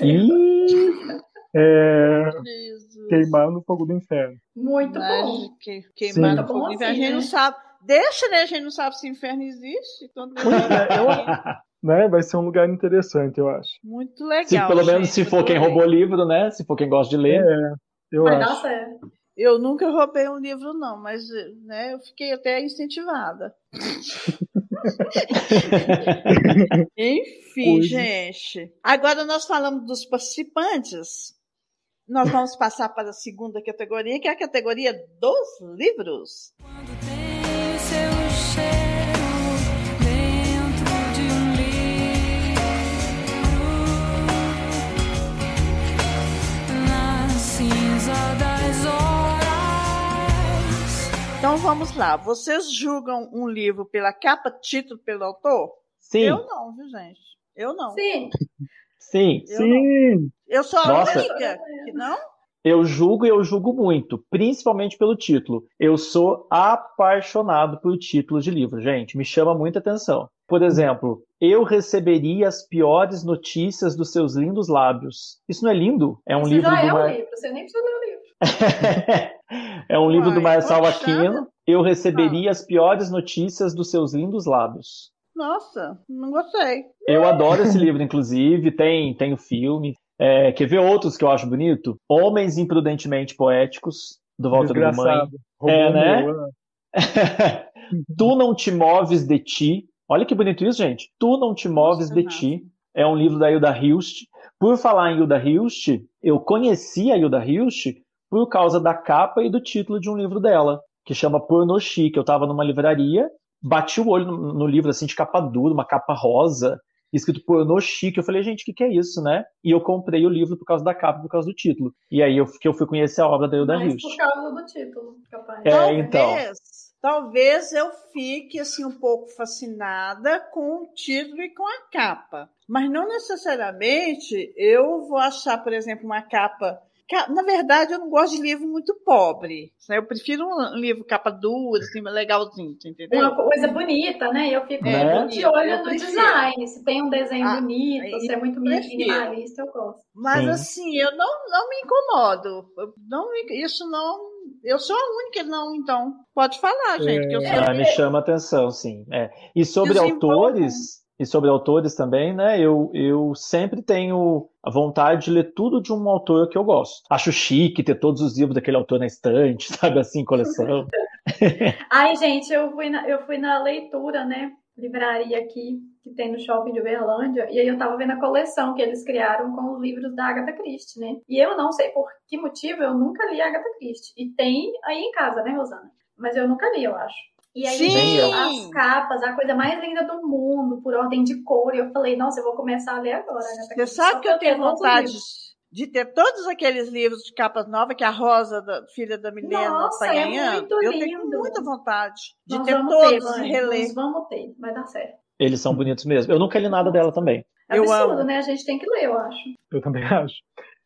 Ih, É, queimar no fogo do inferno. Muito Mas bom. que, queimar Sim. no fogo do inferno. assim, a gente não né? sabe. Deixa, né? A gente não sabe se o inferno existe. Então, Né? Vai ser um lugar interessante, eu acho. Muito legal. se, pelo menos gente, se for quem roubou livro, né? Se for quem gosta de ler. É, eu Vai dar acho. certo. Eu nunca roubei um livro, não, mas né, eu fiquei até incentivada. Enfim, Pois. gente. Agora nós falamos dos participantes. Nós vamos passar para a segunda categoria, que é a categoria dos livros. Quando tem seu cheiro dentro de um livro, na cinza das horas. Então vamos lá. Vocês julgam um livro pela capa, título, pelo autor? Sim, Eu não, viu, gente? Eu não. Sim. Sim. Eu não. Sim, Eu sou a Nossa. única que não? Eu julgo e eu julgo muito, principalmente pelo título. Eu sou apaixonado por títulos de livro, gente. Me chama muita atenção. Por exemplo, eu receberia as piores notícias dos seus lindos lábios. Isso não é lindo? É um Isso livro já do é um Mar... livro. Você nem precisa ler o livro. é um livro do Marçal? Aquino. Eu receberia as piores notícias dos seus lindos lábios. Nossa, não gostei. Eu adoro esse livro, inclusive. Tem, tem o filme. É, quer ver outros que eu acho bonito? Homens Imprudentemente Poéticos, do Walter. Roubou É, né? tu não te moves de ti. Olha que bonito isso, gente. Tu não te moves de Nossa, ti. É um livro da Hilda Hilst. Por falar em Hilda Hilst, eu conheci a Hilda Hilst por causa da capa e do título de um livro dela, que chama Porno Chique. Eu estava numa livraria, bati o olho no, no livro assim de capa dura, uma capa rosa, escrito pornô chique. Eu falei, gente, o que, que é isso, né? E eu comprei o livro por causa da capa, por causa do título. E aí eu, que eu fui conhecer a obra da Hilda Mas Hilst. por causa do título, capaz. É, talvez, então. talvez eu fique assim um pouco fascinada com o título e com a capa. Mas não necessariamente eu vou achar, por exemplo, uma capa. Na verdade, eu não gosto de livro muito pobre. né? Eu prefiro um livro capa dura, assim, legalzinho, entendeu? Uma coisa bonita, né? Eu fico Né? de olho Eu no design. Se tem um desenho Ah, bonito, aí se é muito minimalista, eu gosto. Mas Sim. assim, eu não, não me incomodo. Eu Não, me- isso não. Eu sou a única, não, então. Pode falar, gente. Que eu sou Ah, me chama atenção, sim. É. E sobre autores, e sobre autores também, né? Eu, eu sempre tenho a vontade de ler tudo de um autor que eu gosto. Acho chique ter todos os livros daquele autor na estante, sabe assim, coleção. Ai, gente, eu fui na, eu fui na leitura, né? Livraria aqui, que tem no shopping de Uberlândia, e aí eu tava vendo a coleção que eles criaram com os livros da Agatha Christie, né? E eu não sei por que motivo eu nunca li Agatha Christie. E tem aí em casa, né, Rosana? Mas eu nunca li, eu acho. E aí Sim! as capas, a coisa mais linda do mundo, por ordem de cor. E eu falei, nossa, eu vou começar a ler agora. Agatha Você sabe que eu tenho tenho vontade de ter todos aqueles livros de capas novas que a Rosa, da, filha da Milena, está é ganhando? muito eu tenho lindo. muita vontade de Nós ter todos ter, e mãe. reler. Nós vamos ter, vai dar certo. Eles são bonitos mesmo. Eu nunca li nada dela também. Eu Absurdo, amo. né? A gente tem que ler, eu acho. Eu também acho.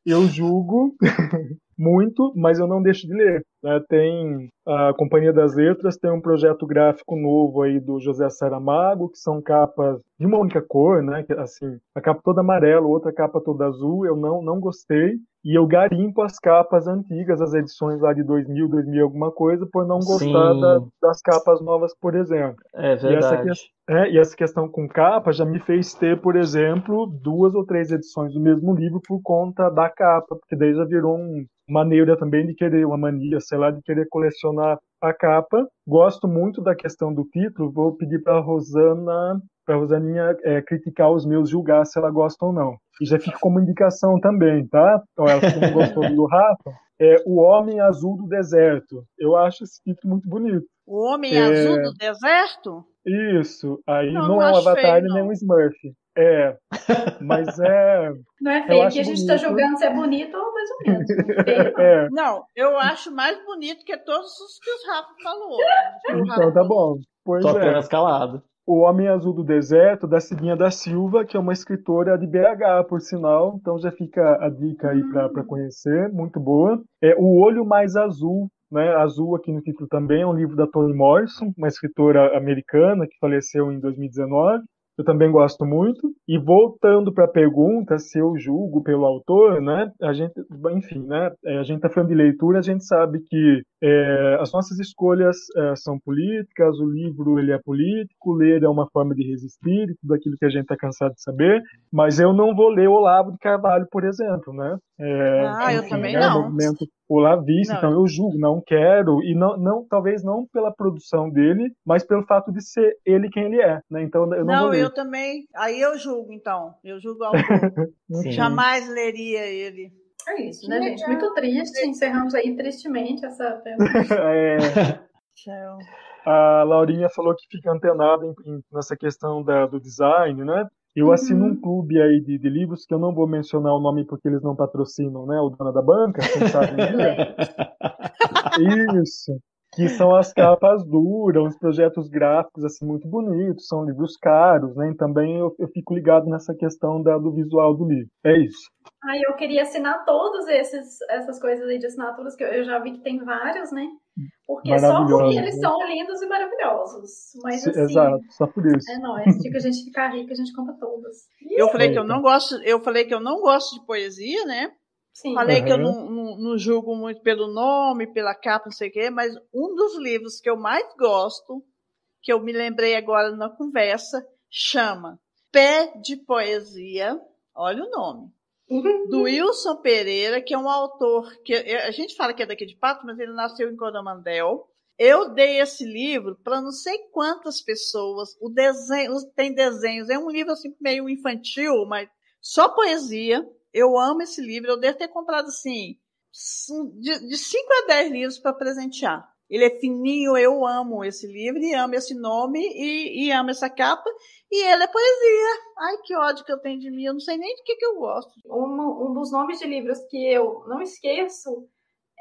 Eu julgo muito, mas eu não deixo de ler. Né? Tem a Companhia das Letras, tem um projeto gráfico novo aí do José Saramago, que são capas de uma única cor, né? que, Assim, a capa toda amarela, outra capa toda azul. Eu não, não gostei. E eu garimpo as capas antigas, as edições lá de 2000, 2000 alguma coisa, por não gostar da- das capas novas, por exemplo. É essa verdade. É, e essa questão com capa já me fez ter, por exemplo, duas ou três edições do mesmo livro por conta da capa, porque daí já virou um, uma neura também de querer, uma mania, sei lá, de querer colecionar a capa. Gosto muito da questão do título, vou pedir para Rosana, para Rosaninha é, criticar os meus, julgar se ela gosta ou não. E já fica como indicação também, tá? Então, ela que não gostou do Rafa, é O Homem Azul do Deserto. Eu acho esse título muito bonito. O Homem É. Azul do Deserto? Isso, aí Não, não, não é um Avatar feio, e nem um Smurf. É, mas é. Não é feio, que a gente tá bonito. julgando se é bonito ou mais ou menos. Feio, não. é. Não, eu acho mais bonito que todos os que o Rafa falou. Que o Rafa Então tá bom. Pois Tô é. apenas calado. O Homem Azul do Deserto, da Cidinha da Silva, que é uma escritora de BH, por sinal. Então já fica a dica aí pra pra conhecer, muito boa. É O Olho Mais Azul, né? Azul aqui no título também, é um livro da Toni Morrison, uma escritora americana que faleceu em 2019. Eu também gosto muito. E voltando para a pergunta se eu julgo pelo autor, né? A gente, enfim, né? é, A gente está falando de leitura, a gente sabe que é, as nossas escolhas é, são políticas, o livro ele é político, ler é uma forma de resistir, tudo aquilo que a gente está cansado de saber. Mas eu não vou ler Olavo de Carvalho, por exemplo, né? É, Ah, eu enfim, também né, não. Movimento olavista, Não. então eu julgo, não quero e não, não, talvez não pela produção dele, mas pelo fato de ser ele quem ele é, né? Então eu não, vou Não, ler. eu também. Aí eu julgo, então. Eu julgo o autor. Sim. Jamais leria ele. É isso, né, gente? Muito triste. Encerramos aí tristemente essa pergunta. É, Então, a Laurinha falou que fica antenada em- em- nessa questão da- do design, né? Eu Uhum. assino um clube aí de, de livros que eu não vou mencionar o nome porque eles não patrocinam, né? O Dona da Banca, quem sabe dia. Isso. Que são as capas duras, uns projetos gráficos assim muito bonitos, são livros caros, né? E também eu, eu fico ligado nessa questão da- do visual do livro. É isso. Aí eu queria assinar todos esses essas coisas aí de assinaturas que eu, eu já vi que tem vários, né? Porque só porque eles né? são lindos e maravilhosos. Mas assim, Exato, só por isso. é nóis. Dia que a gente ficar rica, a gente compra todos. eu falei que eu não gosto, eu falei que eu não gosto de poesia, né? Sim. Falei que eu Uhum. não, não, não julgo muito pelo nome, pela capa, não sei o quê, mas um dos livros que eu mais gosto, que eu me lembrei agora na conversa, chama Pé de Poesia. Olha o nome. Do Wilson Pereira, que é um autor que a gente fala que é daqui de Pato, mas ele nasceu em Coromandel. Eu dei esse livro para não sei quantas pessoas. O desenho tem desenhos, é um livro assim meio infantil, mas só poesia. Eu amo esse livro. Eu devo ter comprado assim de, de 5 a 10 livros para presentear. Ele é fininho, eu amo esse livro e amo esse nome e, e amo essa capa. E ele é poesia. Ai, que ódio que eu tenho de mim. Eu não sei nem de que, que eu gosto. Um, um dos nomes de livros que eu não esqueço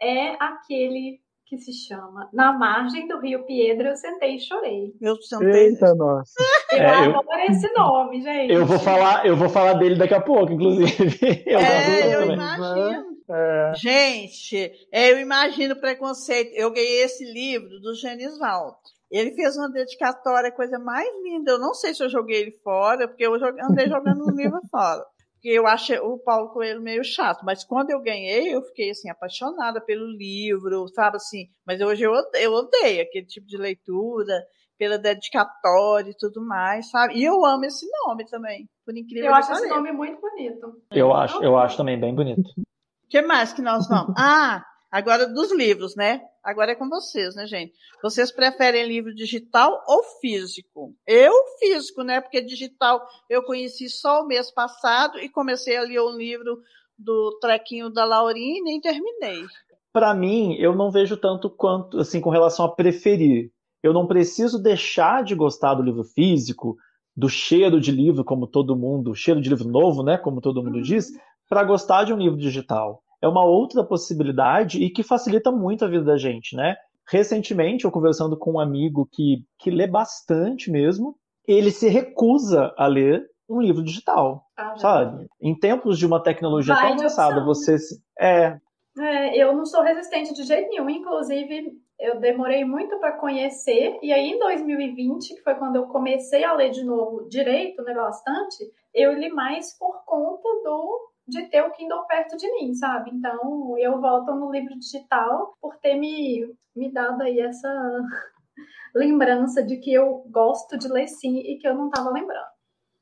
é aquele que se chama Na Margem do Rio Piedra, eu sentei e chorei. Eu sentei. Eita, nossa. Eu É, eu- adoro esse nome, gente. Eu vou falar, eu vou falar dele daqui a pouco, inclusive. Eu É, eu também. imagino. É, Gente, eu imagino o preconceito. Eu ganhei esse livro do Genisvaldo. Ele fez uma dedicatória, coisa mais linda. Eu não sei se eu joguei ele fora, porque eu andei jogando os livros fora. Porque eu achei o Paulo Coelho meio chato. Mas quando eu ganhei, eu fiquei assim, apaixonada pelo livro, sabe assim? Mas hoje eu odeio, eu odeio aquele tipo de leitura, pela dedicatória e tudo mais, sabe? E eu amo esse nome também, por incrível Eu que acho esse pareça. nome muito bonito. Eu acho, eu acho também bem bonito. O que mais que nós vamos? Ah, agora dos livros, né? Agora é com vocês, né, gente? Vocês preferem livro digital ou físico? Eu, físico, né? Porque digital eu conheci só o mês passado e comecei a ler o livro do Trequinho da Laurinha e nem terminei. Pra mim, eu não vejo tanto quanto assim com relação a preferir. Eu não preciso deixar de gostar do livro físico, do cheiro de livro, como todo mundo, cheiro de livro novo, né, como todo mundo diz, para gostar de um livro digital. É uma outra possibilidade e que facilita muito a vida da gente, né? Recentemente, eu conversando com um amigo que, que lê bastante mesmo, ele se recusa a ler um livro digital, Ah, sabe? Em tempos de uma tecnologia Vai tão avançada, você se- é, É, eu não sou resistente de jeito nenhum. Inclusive, eu demorei muito para conhecer. E aí, em 2020, que foi quando eu comecei a ler de novo direito, né, bastante, eu li mais por conta do de ter o Kindle perto de mim, sabe? Então, eu volto no livro digital por ter me, me dado aí essa lembrança de que eu gosto de ler sim e que eu não estava lembrando.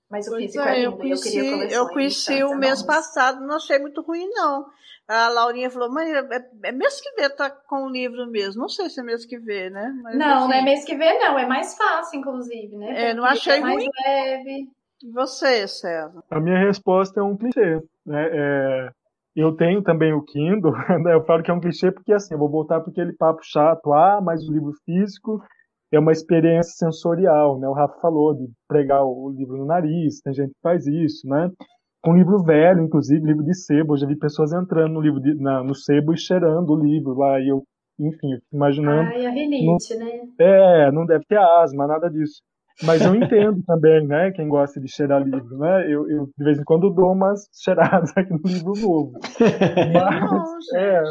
Mas o Pois físico é, é eu lindo, conheci, queria eu de conheci tantas o mês enormes. passado, não achei muito ruim, não. A Laurinha falou, mãe, é, é mês que vem tá com o livro mesmo. Não sei se é mês que vem, né? Mas, Não, não é assim, mês que vem, não. É mais fácil, inclusive, né? É, não achei é mais ruim. leve. E você, César? A minha resposta é um clichê. Né? É, eu tenho também o Kindle, né? eu falo que é um clichê porque assim, eu vou voltar para aquele papo chato, ah, mas o livro físico é uma experiência sensorial, né? O Rafa falou de pregar o livro no nariz, tem gente que faz isso, né? Com livro velho, inclusive, livro de sebo, eu já vi pessoas entrando no livro de, na, no sebo e cheirando o livro lá, e eu, enfim, imaginando Ai, a rinite, né? é, não deve ter asma, nada disso. Mas eu entendo também, né, quem gosta de cheirar livro, né? Eu, eu de vez em quando dou umas cheiradas aqui no livro novo. Mas, é,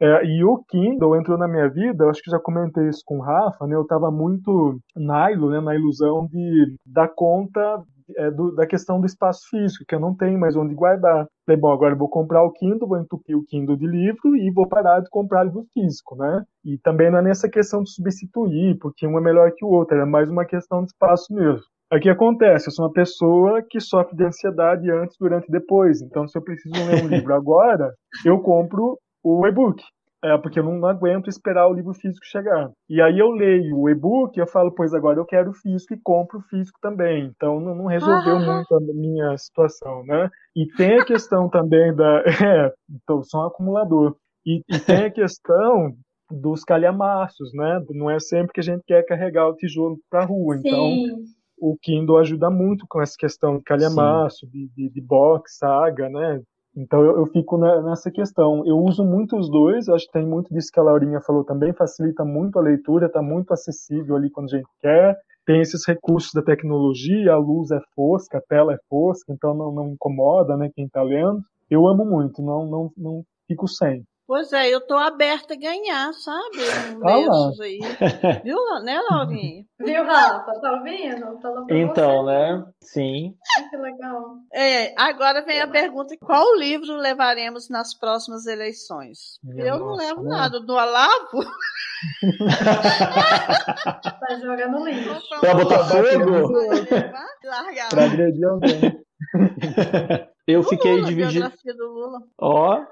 é, e o Kindle entrou na minha vida, eu acho que já comentei isso com o Rafa, né? Eu estava muito na, né, na ilusão de dar conta é, do- da questão do espaço físico, que eu não tenho mais onde guardar. Falei, bom, agora eu vou comprar o Kindle, vou entupir o Kindle de livro e vou parar de comprar livro físico, né? E também não é nessa questão de substituir, porque um é melhor que o outro, é mais uma questão de espaço mesmo. O que acontece? Eu sou uma pessoa que sofre de ansiedade antes, durante e depois. Então, se eu preciso ler um livro agora, eu compro o e-book. É, porque eu não aguento esperar o livro físico chegar. E aí eu leio o e-book e eu falo, pois agora eu quero o físico e compro o físico também. Então não, não resolveu muito a minha situação, né? E tem a questão também da... É, então, sou um acumulador. E, e tem a questão dos calhamaços, né? Não é sempre que a gente quer carregar o tijolo para a rua. Então, Sim. o Kindle ajuda muito com essa questão de calhamaço, de, de, de box, saga, né? Então eu, eu fico nessa questão. Eu uso muito os dois, acho que tem muito disso que a Laurinha falou também, facilita muito a leitura, está muito acessível ali quando a gente quer. Tem esses recursos da tecnologia, a luz é fosca, a tela é fosca, então não, não incomoda né, quem está lendo. Eu amo muito, não, não, não fico sem. Pois é, eu tô aberta a ganhar, sabe? Lá. desses aí. Viu, né, Laurinha? Viu, Rafa? Tá ouvindo? Pra Então, você. né? Sim. Que legal. É, agora vem a pergunta: qual livro levaremos nas próximas eleições? Minha eu não nossa, levo né? nada. Do Alavo? Vai jogar no lixo. Pra botar fogo? Para agredir alguém. Eu fiquei dividido. biografia do Lula. Ó,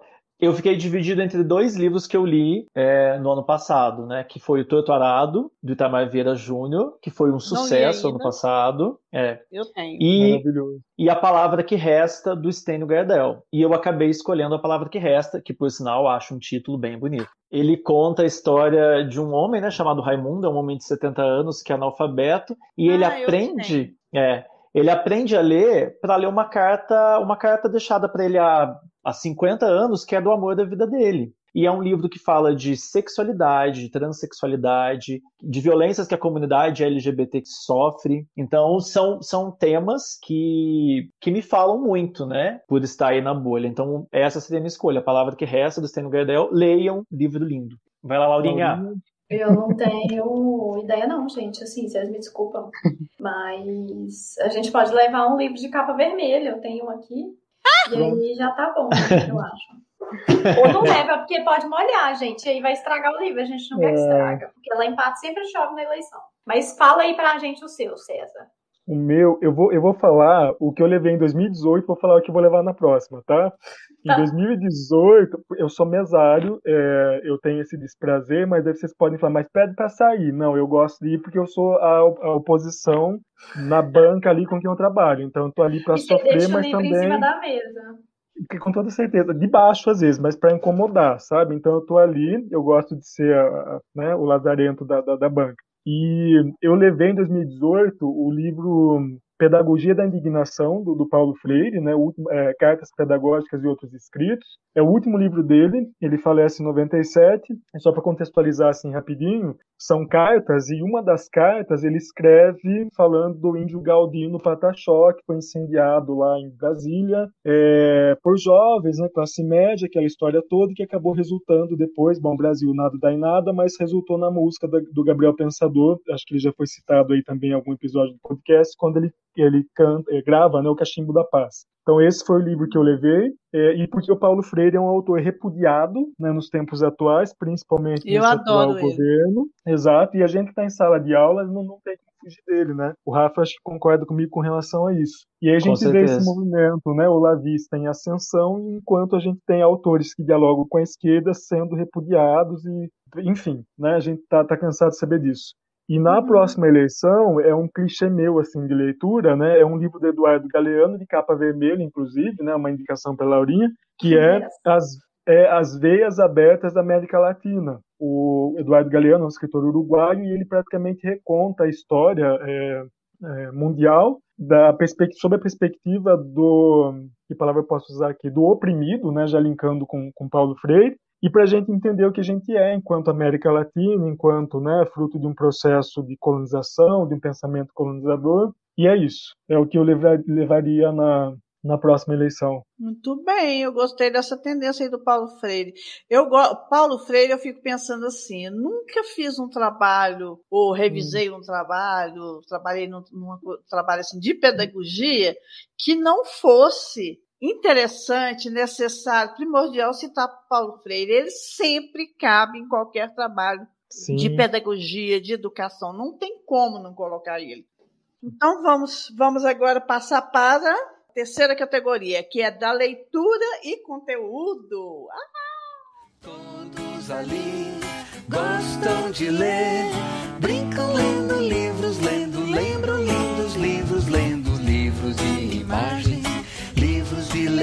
eu fiquei dividido entre dois livros que eu li é, no ano passado, né? Que foi o Torto Arado, do Itamar Vieira Júnior, que foi um sucesso ano passado. É. Eu tenho. E, e A Palavra que Resta, do Stênio Gardel. E eu acabei escolhendo A Palavra que Resta, que por sinal acho um título bem bonito. Ele conta a história de um homem, né, chamado Raimundo, é um homem de 70 anos que é analfabeto, e ele Ah, eu aprende. É, ele aprende a ler para ler uma carta, uma carta deixada para ele há, há 50 anos, que é do amor da vida dele. E é um livro que fala de sexualidade, de transexualidade, de violências que a comunidade LGBT sofre. Então, são, são temas que, que me falam muito, né? Por estar aí na bolha. Então, essa seria a minha escolha. A palavra que resta do Stênio Gardel. Leiam, livro lindo. Vai lá, Laurinha. Eu não tenho ideia não, gente, assim, vocês me desculpam. Mas a gente pode levar um livro de capa vermelha, eu tenho um aqui. E aí já tá bom, eu acho. Ou não leva, porque pode molhar, gente. Aí vai estragar o livro, a gente não quer que É. estraga. Porque lá em Pato sempre chove na eleição. Mas fala aí pra gente o seu, César. O meu, eu vou, eu vou falar o que eu levei em 2018, vou falar o que eu vou levar na próxima, tá? Em Tá. 2018, eu sou mesário, é, eu tenho esse desprazer, mas aí vocês podem falar, mas pede pra sair. Não, eu gosto de ir porque eu sou a, a oposição na banca ali com quem eu trabalho. Então eu tô ali pra você sofrer, mas livro em também cima da mesa. que com toda certeza, de baixo às vezes, mas para incomodar, sabe? Então eu tô ali, eu gosto de ser né, o lazarento da, da, da banca. E eu levei em 2018 o livro Pedagogia da Indignação, do, do Paulo Freire, né, último, é, Cartas Pedagógicas e Outros Escritos. É o último livro dele, ele falece em 97, e só para contextualizar assim rapidinho, são cartas, e uma das cartas ele escreve falando do índio Galdino Pataxó, que foi incendiado lá em Brasília, é, por jovens, né, classe média, aquela história toda, que acabou resultando depois, bom, Brasil nada dá em nada, mas resultou na música da- do Gabriel Pensador, acho que ele já foi citado aí também em algum episódio do podcast, quando ele, ele canta, eh, grava né, o Cachimbo da Paz. Então esse foi o livro que eu levei, eh, e porque o Paulo Freire é um autor repudiado né, nos tempos atuais, principalmente Eu nesse adoro atual ele. governo. Exato, e a gente que está em sala de aula não, não tem como fugir dele, né? O Rafa acho que concorda comigo com relação a isso. E aí a gente vê esse movimento, né? O Lavista em ascensão, enquanto a gente tem autores que dialogam com a esquerda sendo repudiados e, enfim, né? A gente tá, tá cansado de saber disso. E na Uhum. próxima eleição, é um clichê meu, assim, de leitura, né? É um livro do Eduardo Galeano, de capa vermelha, inclusive, né? Uma indicação para Laurinha, que é as, é As Veias Abertas da América Latina. O Eduardo Galeano é um escritor uruguaio e ele praticamente reconta a história é, é, mundial da perspectiva, sob a perspectiva do, que palavra eu posso usar aqui, do oprimido, né? Já linkando com, com Paulo Freire, e para a gente entender o que a gente é enquanto América Latina, enquanto né, fruto de um processo de colonização, de um pensamento colonizador. E é isso. É o que eu levar, levaria na, na próxima eleição. Muito bem, eu gostei dessa tendência aí do Paulo Freire. Eu Paulo Freire, eu fico pensando assim, nunca fiz um trabalho ou revisei um trabalho, trabalhei num, num trabalho assim de pedagogia que não fosse interessante, necessário, primordial citar Paulo Freire. Ele sempre cabe em qualquer trabalho Sim. de pedagogia, de educação. Não tem como não colocar ele. Então vamos, vamos agora passar para a terceira categoria, que é da leitura e conteúdo. Ah, Todos ali gostam de ler, brincam lendo livros, lendo, lembram lindos livros, lendo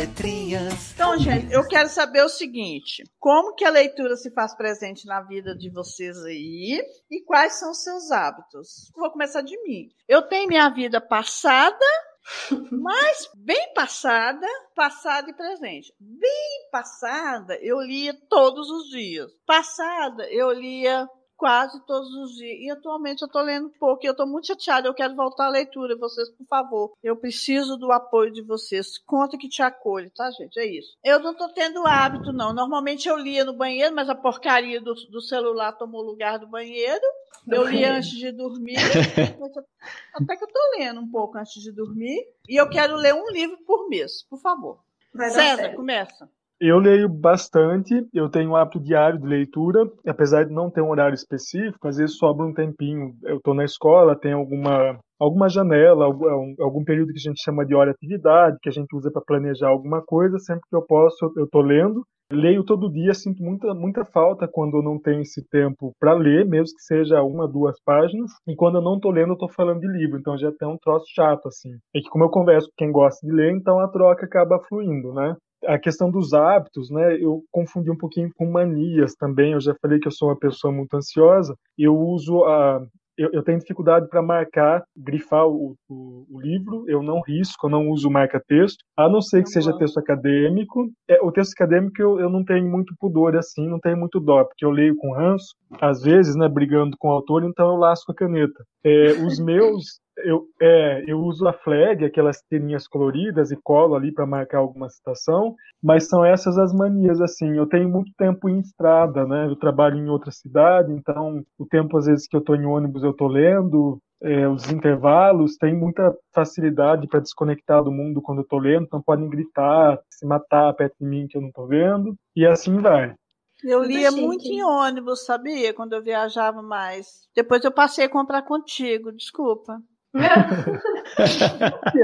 letrinhas. Então, gente, eu quero saber o seguinte: como que a leitura se faz presente na vida de vocês aí e quais são os seus hábitos? Vou começar de mim. Eu tenho minha vida passada, mas bem passada, passada e presente. Bem passada, eu lia todos os dias. Passada, eu lia quase todos os dias. E atualmente eu estou lendo pouco e eu estou muito chateada. Eu quero voltar à leitura. Vocês, por favor, eu preciso do apoio de vocês. Conta que te acolho, tá, gente? É isso. Eu não estou tendo hábito, não. Normalmente eu lia no banheiro, mas a porcaria do, do celular tomou lugar do banheiro. Eu lia antes de dormir. Até que eu estou lendo um pouco antes de dormir. E eu quero ler um livro por mês, por favor. Vai César, começa. Eu leio bastante, eu tenho um hábito diário de leitura, apesar de não ter um horário específico, às vezes sobra um tempinho. Eu estou na escola, tem alguma alguma janela, algum, algum período que a gente chama de hora atividade, que a gente usa para planejar alguma coisa, sempre que eu posso, eu estou lendo. Leio todo dia, sinto muita, muita falta quando não tenho esse tempo para ler, mesmo que seja uma, duas páginas. E quando eu não estou lendo, eu estou falando de livro, então já tem um troço chato, assim. É que como eu converso com quem gosta de ler, então a troca acaba fluindo, né? a questão dos hábitos, né? Eu confundi um pouquinho com manias também. Eu já falei que eu sou uma pessoa muito ansiosa. Eu uso a eu, eu tenho dificuldade para marcar, grifar o, o, o, livro, eu não risco, eu não uso marca-texto, a não ser que seja texto acadêmico. É, o texto acadêmico eu, eu não tenho muito pudor assim, não tenho muito dó, porque eu leio com ranço, às vezes, né, brigando com o autor, então eu lasco a caneta. É, os meus, eu, é, eu uso a flag, aquelas tirinhas coloridas, e colo ali para marcar alguma citação, mas são essas as manias, assim. Eu tenho muito tempo em estrada, né? Eu trabalho em outra cidade, então o tempo, às vezes, que eu estou em ônibus, eu estou lendo, é, os intervalos, tem muita facilidade para desconectar do mundo quando eu estou lendo, então podem gritar, se matar perto de mim que eu não estou vendo, e assim vai. Eu lia muito em ônibus, sabia? Quando eu viajava mais. Depois eu passei a comprar contigo, desculpa. é,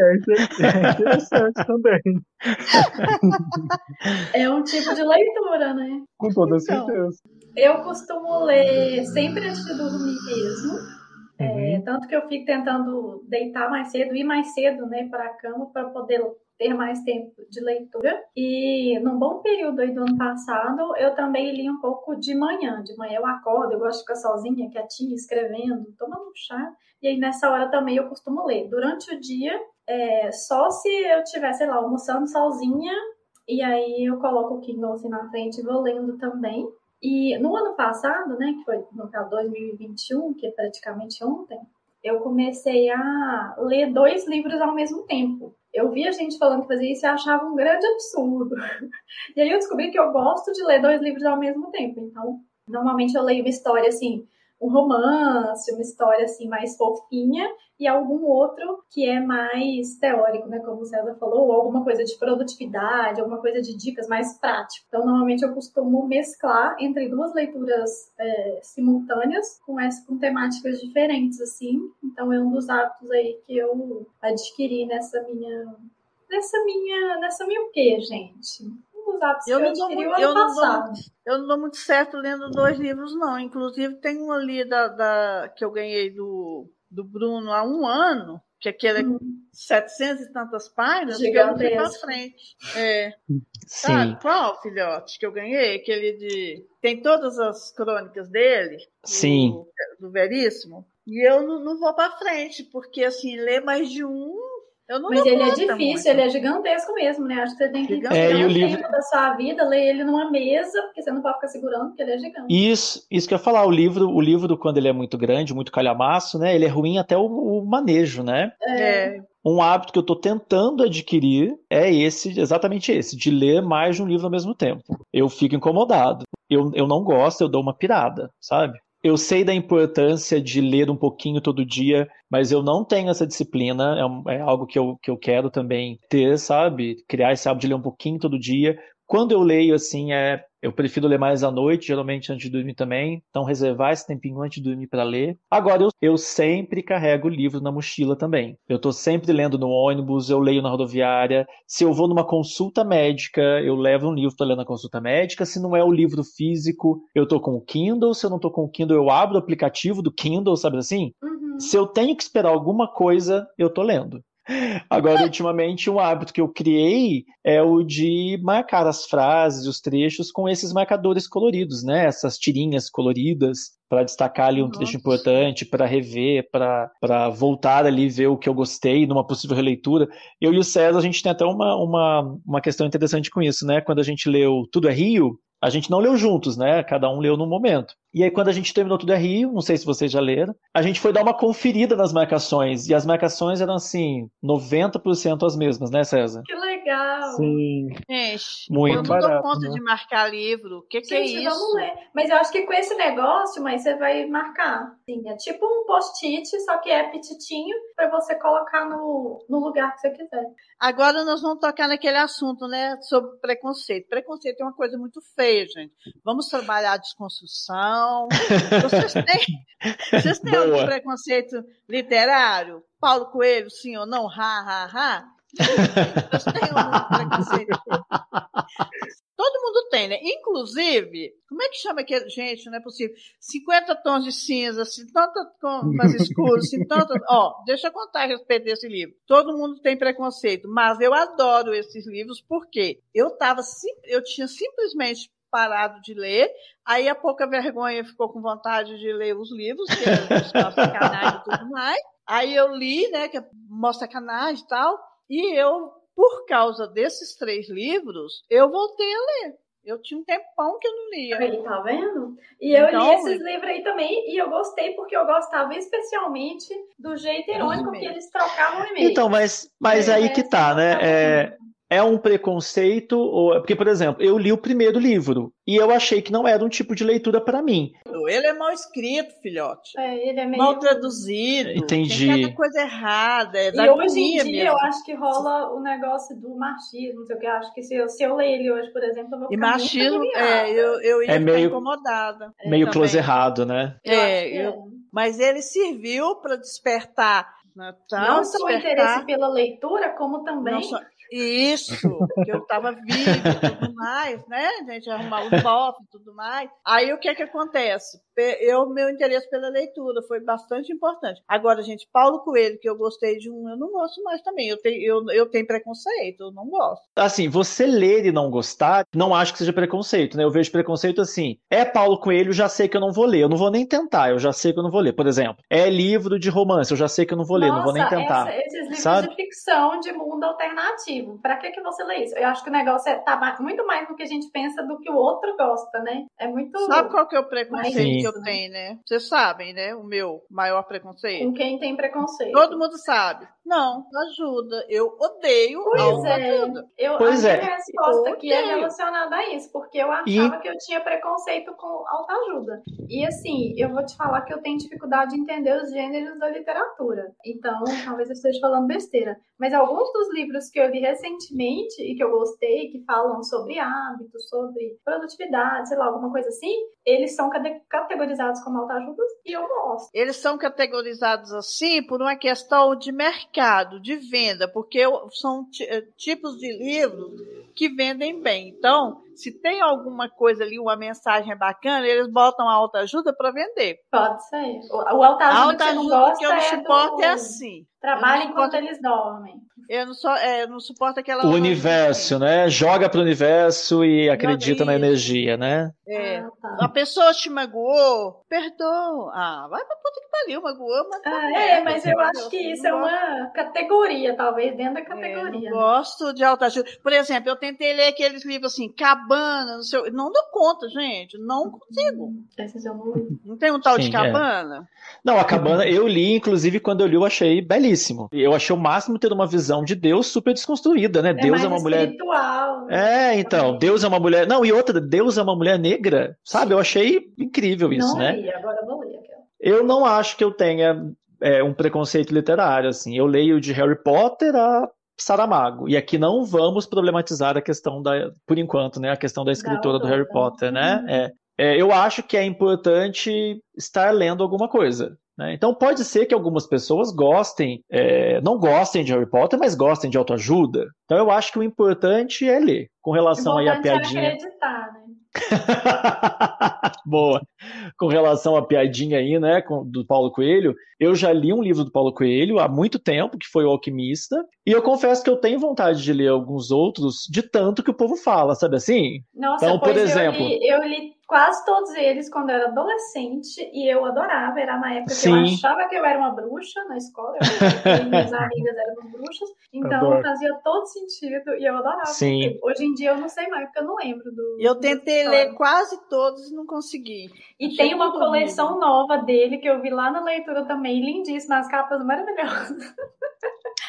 é interessante também. É um tipo de leitura, né? Com toda então, certeza. Eu costumo ler sempre antes de dormir mesmo. É, uhum. É, tanto que eu fico tentando deitar mais cedo, ir mais cedo né, para a cama para poder ter mais tempo de leitura. E num bom período aí do ano passado, eu também li um pouco de manhã. De manhã eu acordo, eu gosto de ficar sozinha, quietinha, escrevendo, tomando um chá. E aí nessa hora também eu costumo ler. Durante o dia, é, só se eu estiver, sei lá, almoçando sozinha, e aí eu coloco o Kindle assim na frente e vou lendo também. E no ano passado, né, que foi no caso 2021, que é praticamente ontem, eu comecei a ler dois livros ao mesmo tempo. Eu via gente falando que fazia isso e achava um grande absurdo. E aí eu descobri que eu gosto de ler dois livros ao mesmo tempo. Então, normalmente eu leio uma história assim, um romance, uma história assim mais fofinha e algum outro que é mais teórico, né, como o César falou, ou alguma coisa de produtividade, alguma coisa de dicas mais prático. Então, normalmente eu costumo mesclar entre duas leituras é, simultâneas com, essa, com temáticas diferentes, assim. Então, é um dos hábitos aí que eu adquiri nessa minha nessa minha nessa minha o quê, gente? Os hábitos eu que eu adquiri o ano eu passado. Não dou, eu não dou muito certo lendo dois livros, não. Inclusive, tem um ali da, da, que eu ganhei do, do Bruno há um ano, que aquele hum. 700 e tantas páginas, que eu não fui pra frente. É. Sim. Sabe qual, filhote, que eu ganhei? Aquele de. Tem todas as crônicas dele. Sim. Do, do Veríssimo. E eu não, não vou para frente, porque assim, ler mais de um mas ele é difícil, muito. ele é gigantesco mesmo, né? Acho que você tem que é, e o livro... da sua vida, ler ele numa mesa, porque você não pode ficar segurando, porque ele é gigante. Isso, isso que eu ia falar, o livro, o livro, quando ele é muito grande, muito calhamaço, né? Ele é ruim até o, o manejo, né? É. Um hábito que eu estou tentando adquirir é esse, exatamente esse, de ler mais de um livro ao mesmo tempo. Eu fico incomodado. Eu, eu não gosto, eu dou uma pirada, sabe? Eu sei da importância de ler um pouquinho todo dia, mas eu não tenho essa disciplina. É, é, algo que eu, que eu quero também ter, sabe? Criar esse hábito de ler um pouquinho todo dia. Quando eu leio, assim, é eu prefiro ler mais à noite, geralmente antes de dormir também. Então, reservar esse tempinho antes de dormir para ler. Agora, eu, eu sempre carrego livro na mochila também. Eu estou sempre lendo no ônibus, eu leio na rodoviária. Se eu vou numa consulta médica, eu levo um livro para ler na consulta médica. Se não é o livro físico, eu estou com o Kindle. Se eu não estou com o Kindle, eu abro o aplicativo do Kindle, sabe assim? Uhum. Se eu tenho que esperar alguma coisa, eu estou lendo. Agora, ultimamente, um hábito que eu criei é o de marcar as frases, os trechos com esses marcadores coloridos, né? Essas tirinhas coloridas para destacar ali um Nossa. trecho importante, para rever, para voltar ali ver o que eu gostei numa possível releitura. Eu e o César, a gente tem até uma, uma, uma questão interessante com isso, né? Quando a gente leu Tudo é Rio, a gente não leu juntos, né? Cada um leu num momento. E aí, quando a gente terminou tudo Rio, não sei se vocês já leram, a gente foi dar uma conferida nas marcações. E as marcações eram, assim, 90% as mesmas, né, César? Que legal! Legal. Sim. Gente, Muito eu não dou barato, conta né? de marcar livro. O que, que é Gente, isso? vamos ler. Mas eu acho que com esse negócio, mas você vai marcar. Sim, é tipo um post-it, só que é petitinho pra você colocar no, no lugar que você quiser. Agora nós vamos tocar naquele assunto, né, sobre preconceito. Preconceito é uma coisa muito feia, gente. Vamos trabalhar a desconstrução. Vocês têm, vocês têm algum preconceito literário? Paulo Coelho, sim ou não? Ha, ha, ha. Todo mundo tem, né? Inclusive, como é que chama aquele. Gente, não é possível. 50 tons de cinza, assim, tanto com mais escuros, assim, tanto. Ó, deixa eu contar a respeito desse livro. Todo mundo tem preconceito, mas eu adoro esses livros porque eu tava. Eu tinha simplesmente parado de ler, aí a pouca vergonha ficou com vontade de ler os livros, que sacanagem e tudo mais. Aí eu li, né, que mostra sacanagem e tal, e eu, por causa desses três livros, eu voltei a ler. Eu tinha um tempão que eu não lia. Aí, tá vendo? E eu Então, li esses livros aí também, e eu gostei porque eu gostava especialmente do jeito irônico que eles trocavam e-mail. Então, mas, mas É, aí que tá, né? É, é um preconceito, ou, porque, por exemplo, eu li o primeiro livro e eu achei que não era um tipo de leitura para mim. Ele é mal escrito, filhote. É, ele é meio... Mal traduzido. Entendi. Tem cada coisa errada. É da E hoje em dia mesmo. eu acho que rola o negócio do machismo, não sei o que. Eu acho que se eu, se eu ler ele hoje, por exemplo, eu vou E ficar muito machismo, é, eu, eu ia É ficar meio- incomodada. É, Meio close errado, né? Eu É, que eu- mas ele serviu para despertar. Né, tá? Não só o Despertar- interesse pela leitura, como também Não só- Isso, que eu tava viva e tudo mais, né? A gente arrumar os bofs e tudo mais. Aí o que é que acontece? Eu, meu interesse pela leitura foi bastante importante. Agora, gente, Paulo Coelho, que eu gostei de um, eu não gosto mais também. Eu tenho, eu, eu tenho preconceito, eu não gosto. Assim, você ler e não gostar, não acho que seja preconceito, né? Eu vejo preconceito assim. É Paulo Coelho, já sei que eu não vou ler. Eu não vou nem tentar, eu já sei que eu não vou ler. Por exemplo, é livro de romance, eu já sei que eu não vou ler, não vou nem Nossa, tentar. essa- esses livros sabe? de ficção de mundo alternativo. Pra que que você lê isso? Eu acho que o negócio é, tá muito mais no que a gente pensa do que o outro gosta, né? É muito Sabe qual que é o preconceito Sim. Que eu tenho, né? Vocês sabem, né? O meu maior preconceito. com quem tem preconceito. Todo mundo sabe. Não, ajuda. Eu odeio Pois é. autoajuda. Eu, Pois a é. minha resposta aqui é relacionada a isso, porque eu achava que eu tinha preconceito com autoajuda. E assim, eu vou te falar que eu tenho dificuldade de entender os gêneros da literatura. Então, talvez eu esteja falando besteira. Mas alguns dos livros que eu li recentemente e que eu gostei, que falam sobre hábitos, sobre produtividade, sei lá, alguma coisa assim, eles são cate- categorizados como autoajudas e eu gosto. Eles são categorizados assim por uma questão de mercado, de venda, porque eu- são eh, tipos de livros que vendem bem. Então, se tem alguma coisa ali, uma mensagem bacana, eles botam a autoajuda para vender. Pode ser. O, o A autoajuda que não autoajuda gosta que eu não é suporto do... é assim. Trabalha enquanto suporto- eles dormem. Eu não, só, é, eu não suporto aquela. O universo, né? Joga pro universo e acredita na energia, né? É. Ah, tá. A pessoa te magoou, perdoa. Ah, vai pra puta que pariu, magoou, mas. tá Ah, merda, é, mas eu acho que isso é uma categoria, talvez, dentro da É, categoria. não né? gosto de autoajuda. Por exemplo, eu tentei ler aqueles livros assim, cabana, não sei, não dou conta, gente, não consigo. Esses eu não tem um tal de Sim, é. cabana? Não, a cabana eu li, inclusive quando eu li eu achei belíssimo. Eu achei o máximo ter uma visão de Deus super desconstruída, né? Deus mais é uma mulher. espiritual. né? É, então. Deus é uma mulher. Não, e outra, Deus é uma mulher negra, sabe? Eu achei incrível isso, não né? agora eu vou ler. Eu não acho que eu tenha é, um preconceito literário, assim. Eu leio de Harry Potter a Saramago. E aqui não vamos problematizar a questão da, por enquanto, né? A questão da escritora do. Harry Potter, né? Uhum. É, é, eu acho que é importante estar lendo alguma coisa. Né? Então pode ser que algumas pessoas gostem, é, não gostem de Harry Potter, mas gostem de autoajuda. Então eu acho que o importante é ler. Com relação aí à é piadinha. acreditar, né? Boa. Com relação à piadinha aí, né, do Paulo Coelho, eu já li um livro do Paulo Coelho há muito tempo, que foi O Alquimista, e eu confesso que eu tenho vontade de ler alguns outros, de tanto que o povo fala, sabe assim? Nossa, Então, por exemplo- eu li, eu li quase todos eles quando eu era adolescente e eu adorava. Era na época que Sim. eu achava que eu era uma bruxa na escola. Eu, minhas amigas éramos bruxas. Então Adoro. fazia todo sentido e eu adorava. Sim. Hoje em dia eu não sei mais, porque eu não lembro do. Eu tentei ler quase todos e não consegui. E Achei tem uma coleção nova dele que eu vi lá na leitura também, lindíssima, as capas maravilhosas.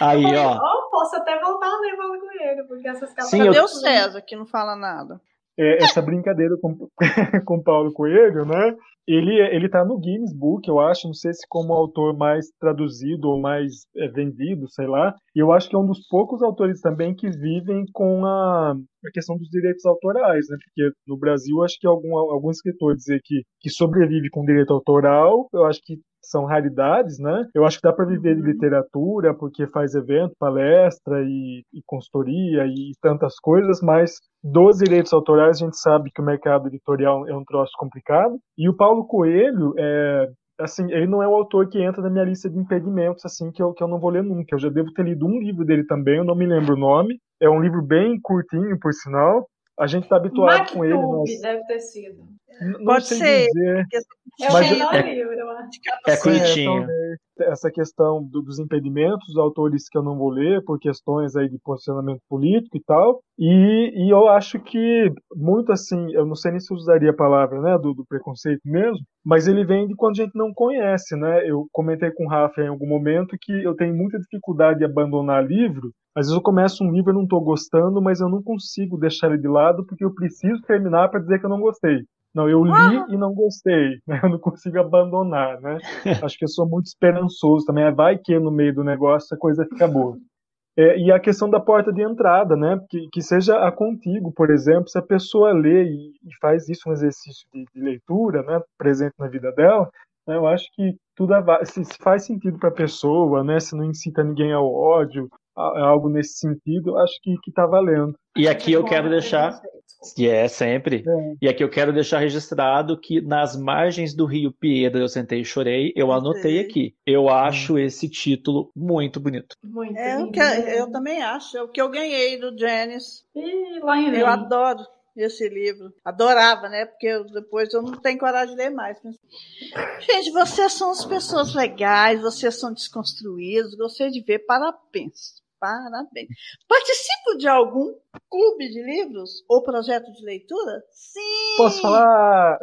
Aí, Falei, ó. ó, posso até voltar a ler Paulo Coelho, porque essas capas. Sim, Cadê eu- o César, que não fala nada? É, essa brincadeira com, com Paulo Coelho, né? Ele, ele tá no Guinness Book, eu acho, não sei se como autor mais traduzido ou mais é, vendido, sei lá. E eu acho que é um dos poucos autores também que vivem com a, a questão dos direitos autorais, né? Porque no Brasil, acho que algum, algum escritor dizer que, que sobrevive com direito autoral, eu acho que são raridades, né? Eu acho que dá para viver de literatura, porque faz evento, palestra e, e consultoria e tantas coisas, mas dos direitos autorais a gente sabe que o mercado editorial é um troço complicado. E o Paulo Coelho, é, assim, ele não é um autor que entra na minha lista de impedimentos, assim, que eu, que eu não vou ler nunca. Eu já devo ter lido um livro dele também, eu não me lembro o nome. É um livro bem curtinho, por sinal. A gente está habituado com ele. Mactube Mas deve ter sido. n- não Pode sei ser. dizer. É o Mas menor é- livro, eu acho. É Sim, curtinho. talvez essa questão do- dos impedimentos, dos autores que eu não vou ler por questões aí de posicionamento político e tal. E, e eu acho que muito assim, eu não sei nem se eu usaria a palavra, né, do, do preconceito mesmo, mas ele vem de quando a gente não conhece, né? Eu comentei com o Rafa em algum momento que eu tenho muita dificuldade de abandonar livro. Às vezes eu começo um livro e não estou gostando, mas eu não consigo deixar ele de lado porque eu preciso terminar para dizer que eu não gostei. Não, eu li e não gostei, né? Eu não consigo abandonar, né? Acho que eu sou muito esperançoso também. Vai que no meio do negócio a coisa fica boa. É, e a questão da porta de entrada, né? Que, que seja a contigo, por exemplo, se a pessoa lê e, e faz isso um exercício de, de leitura, né? Presente na vida dela, eu acho que tudo ava- se, faz sentido para a pessoa, né? Se não incita ninguém ao ódio, a- algo nesse sentido, eu acho que que tá valendo. E aqui eu quero deixar. E é sempre. É. E aqui eu quero deixar registrado que nas margens do Rio Piedra eu sentei e chorei. Eu anotei aqui. Eu acho esse título muito bonito. Muito É o lindo. que eu também acho. É o que eu ganhei do Janice. Ih, lá em Eu adoro esse livro. Adorava, né? Porque eu- depois eu não tenho coragem de ler mais. Mas- Gente, vocês são as pessoas legais, vocês são desconstruídos. Gostei de ver. Parabéns. Parabéns. Participo de algum clube de livros ou projeto de leitura? Sim! Posso falar?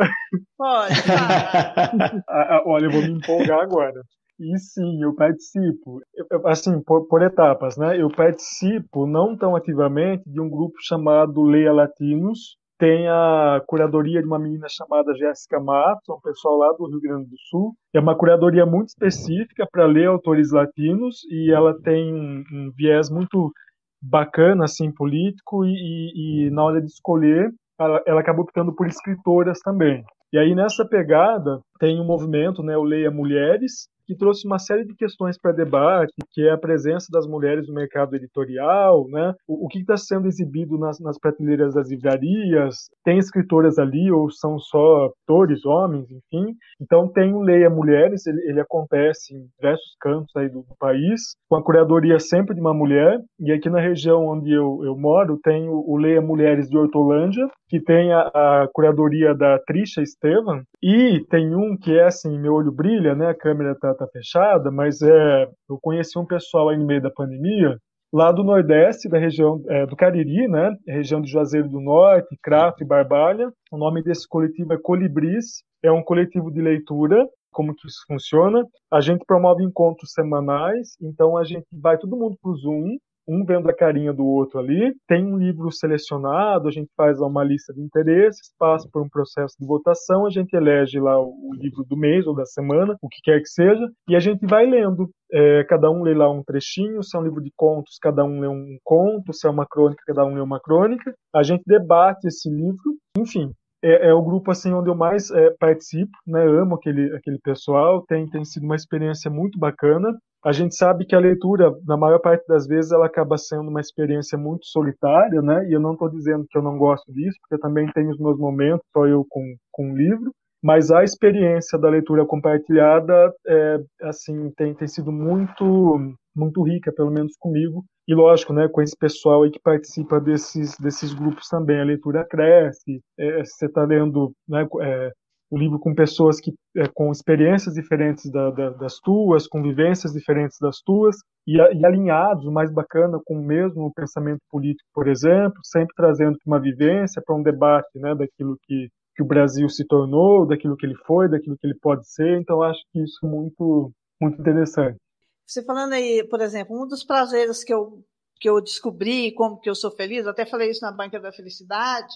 Pode. Ah, ah, olha, eu vou me empolgar agora. E sim, eu participo, assim, por, por etapas, né? Eu participo não tão ativamente de um grupo chamado Leia Latinos. Tem a curadoria de uma menina chamada Jéssica Matos, um pessoal lá do Rio Grande do Sul. É uma curadoria muito específica para ler autores latinos e ela tem um, viés muito bacana, assim, político e, e- e na hora de escolher, ela, ela acabou optando por escritoras também. E aí nessa pegada tem um movimento, né, o Leia Mulheres, que trouxe uma série de questões para debate, que é a presença das mulheres no mercado editorial, né, o, o que está sendo exibido nas, nas prateleiras das livrarias, tem escritoras ali ou são só autores, homens, enfim. Então tem o Leia Mulheres, ele, ele acontece em diversos cantos aí do, do país, com a curadoria sempre de uma mulher, e aqui na região onde eu, eu moro tem o, o Leia Mulheres de Hortolândia, que tem a, a curadoria da Trisha Estevan, e tem um que é assim, meu olho brilha, né? A câmera tá, tá fechada, mas é, eu conheci um pessoal aí no meio da pandemia, lá do Nordeste, da região é, do Cariri, né? Região de Juazeiro do Norte, Crato e Barbalha. O nome desse coletivo é Colibris, é um coletivo de leitura. Como que isso funciona? A gente promove encontros semanais, então a gente vai todo mundo pro Zoom, um vendo a carinha do outro ali, tem um livro selecionado, a gente faz uma lista de interesses, passa por um processo de votação, a gente elege lá o livro do mês ou da semana, o que quer que seja, e a gente vai lendo. É, cada um lê lá um trechinho, se é um livro de contos, cada um lê um conto, se é uma crônica, cada um lê uma crônica. A gente debate esse livro, enfim. É, é o grupo assim onde eu mais é, participo, né? Amo aquele aquele pessoal, tem tem sido uma experiência muito bacana. A gente sabe que a leitura, na maior parte das vezes, ela acaba sendo uma experiência muito solitária, né? E eu não estou dizendo que eu não gosto disso, porque eu também tenho os meus momentos, só eu com, com livro. Mas a experiência da leitura compartilhada, é, assim, tem, tem sido muito, muito rica, pelo menos comigo. E lógico, né, com esse pessoal aí que participa desses, desses grupos também, a leitura cresce. É, você está lendo, né, é, o livro com pessoas que é, com experiências diferentes da, da, das tuas, com vivências diferentes das tuas, e, e, alinhados, o mais bacana, com o mesmo pensamento político, por exemplo, sempre trazendo uma vivência para um debate né, daquilo que, que o Brasil se tornou, daquilo que ele foi, daquilo que ele pode ser. Então, acho que isso é muito, muito interessante. Você falando aí, por exemplo, um dos prazeres que eu, que eu descobri, como que eu sou feliz, eu até falei isso na Banca da Felicidade,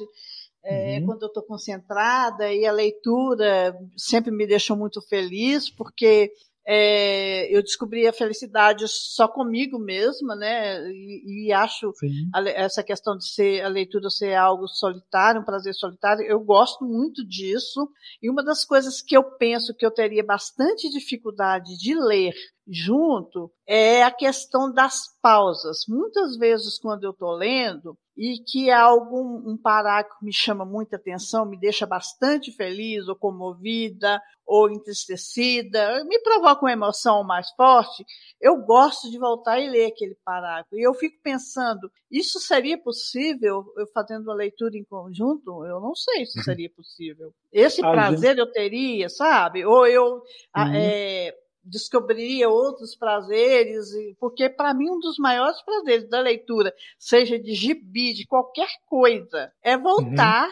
é, Uhum. quando eu estou concentrada e a leitura sempre me deixou muito feliz, porque é, eu descobri a felicidade só comigo mesma, né? E, e acho a essa questão de ser a leitura ser algo solitário, um prazer solitário, eu gosto muito disso. E uma das coisas que eu penso que eu teria bastante dificuldade de ler junto é a questão das pausas. Muitas vezes quando eu estou lendo e que algum um parágrafo me chama muita atenção, me deixa bastante feliz ou comovida ou entristecida, me provoca uma emoção mais forte, eu gosto de voltar e ler aquele parágrafo. E eu fico pensando, isso seria possível eu fazendo uma leitura em conjunto? Eu não sei se seria possível. Esse A prazer eu teria, sabe? Ou eu Uhum. é, descobriria outros prazeres, e- porque para mim um dos maiores prazeres da leitura, seja de gibi, de qualquer coisa, é voltar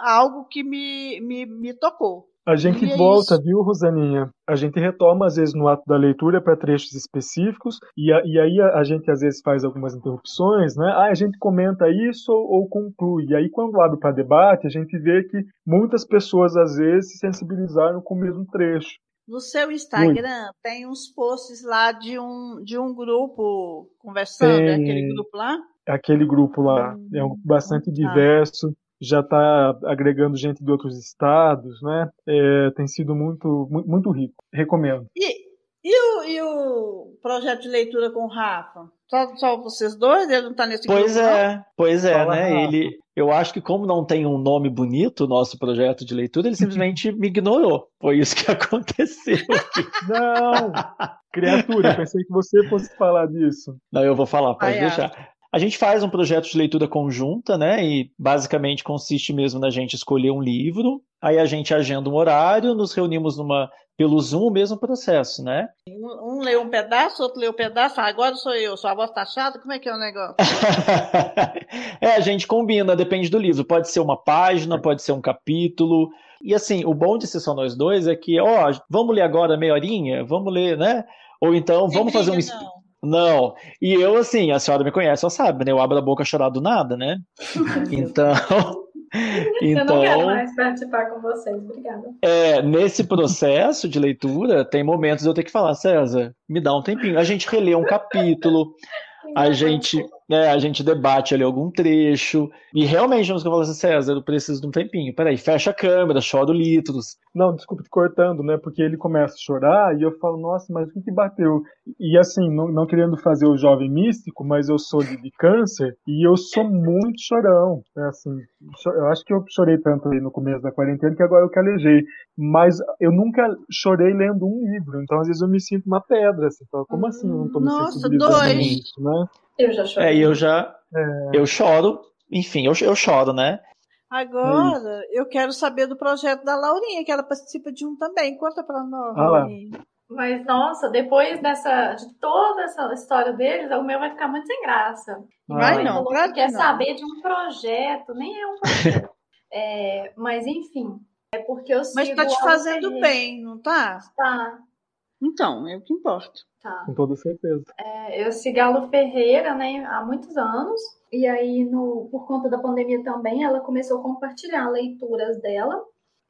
a algo que me, me, me tocou. A gente E é volta, isso. viu, Rosaninha? A gente retoma, às vezes, no ato da leitura para trechos específicos, e, a- e aí a, a gente, às vezes, faz algumas interrupções, né? Ah, a gente comenta isso ou, ou conclui. E aí, quando abre para debate, a gente vê que muitas pessoas, às vezes, se sensibilizaram com o mesmo trecho. No seu Instagram tem uns posts lá de um, de um grupo conversando, é Tem. aquele grupo lá? Aquele grupo lá Hum, é um, bastante tá. diverso, já está agregando gente de outros estados, né? É, tem sido muito, muito, muito rico. Recomendo. E, e, o, e o projeto de leitura com o Rafa? Só, só vocês dois? Ele não está nesse Pois grupo, não? é, pois é, Fala, né? Rafa. Ele, eu acho que como não tem um nome bonito, o nosso projeto de leitura, ele simplesmente me ignorou. Foi isso que aconteceu aqui. Não! Criatura, pensei que você fosse falar disso. Não, eu vou falar, pode Ai, deixar. A gente faz um projeto de leitura conjunta, né? E basicamente consiste mesmo na gente escolher um livro, aí a gente agenda um horário, nos reunimos numa pelo Zoom, o mesmo processo, né? Um, um lê um pedaço, outro lê um pedaço. Ah, agora sou eu, sua voz tá chata, como é que é o negócio? É, a gente combina, depende do livro. Pode ser uma página, pode ser um capítulo. E assim, o bom de ser só nós dois é que, ó, vamos ler agora meia horinha? Vamos ler, né? Ou então, Sem vamos fazer um. não. Não. E eu, assim, a senhora me conhece, ela sabe, né? Eu abro a boca chorar do nada, né? Então. Eu não quero Então, mais participar com vocês. Obrigada. é, nesse processo de leitura, tem momentos eu ter que falar, César, me dá um tempinho. A gente relê um capítulo, a gente, né, a gente debate ali algum trecho, e realmente vamos falar assim, César, eu preciso de um tempinho. Peraí, fecha a câmera, choro litros. Não, desculpa te cortando, né? Porque ele começa a chorar e eu falo, nossa, mas o que que bateu? E assim, não, não querendo fazer o jovem místico, mas eu sou de, de câncer e eu sou muito chorão. Né? Assim, eu acho que eu chorei tanto aí no começo da quarentena que agora eu calejei. Mas eu nunca chorei lendo um livro, então às vezes eu me sinto uma pedra. Assim, falo, como assim eu não tô me Nossa, sensibilizando dois. nisso, né? Eu já chorei. É, e eu já, eu choro, enfim, eu, eu choro, né? Agora, eu quero saber do projeto da Laurinha, que ela participa de um também. Conta pra nós, Ah. Laurinha. Mas, nossa, depois dessa, de toda essa história deles, o meu vai ficar muito sem graça. Vai Mãe não, claro que que quer não. saber de um projeto, nem é um projeto. É, mas, enfim, é porque eu sigo... Mas tá te fazendo bem, não tá? Tá, Então, é o que importa. tá. Com toda certeza. É, eu sigo a Lu Ferreira, né, há muitos anos. E aí, no, por conta da pandemia também, ela começou a compartilhar leituras dela.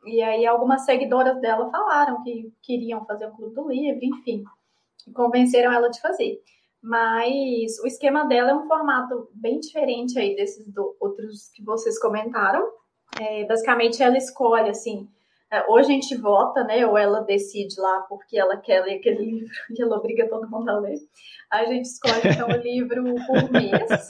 E aí, algumas seguidoras dela falaram que queriam fazer um clube do livro, enfim. E convenceram ela de fazer. Mas o esquema dela é um formato bem diferente aí desses do- outros que vocês comentaram. É, basicamente, ela escolhe, assim, ou a gente vota, né? Ou ela decide lá porque ela quer ler aquele livro e ela obriga todo mundo a ler. A gente escolhe, então, o livro por mês.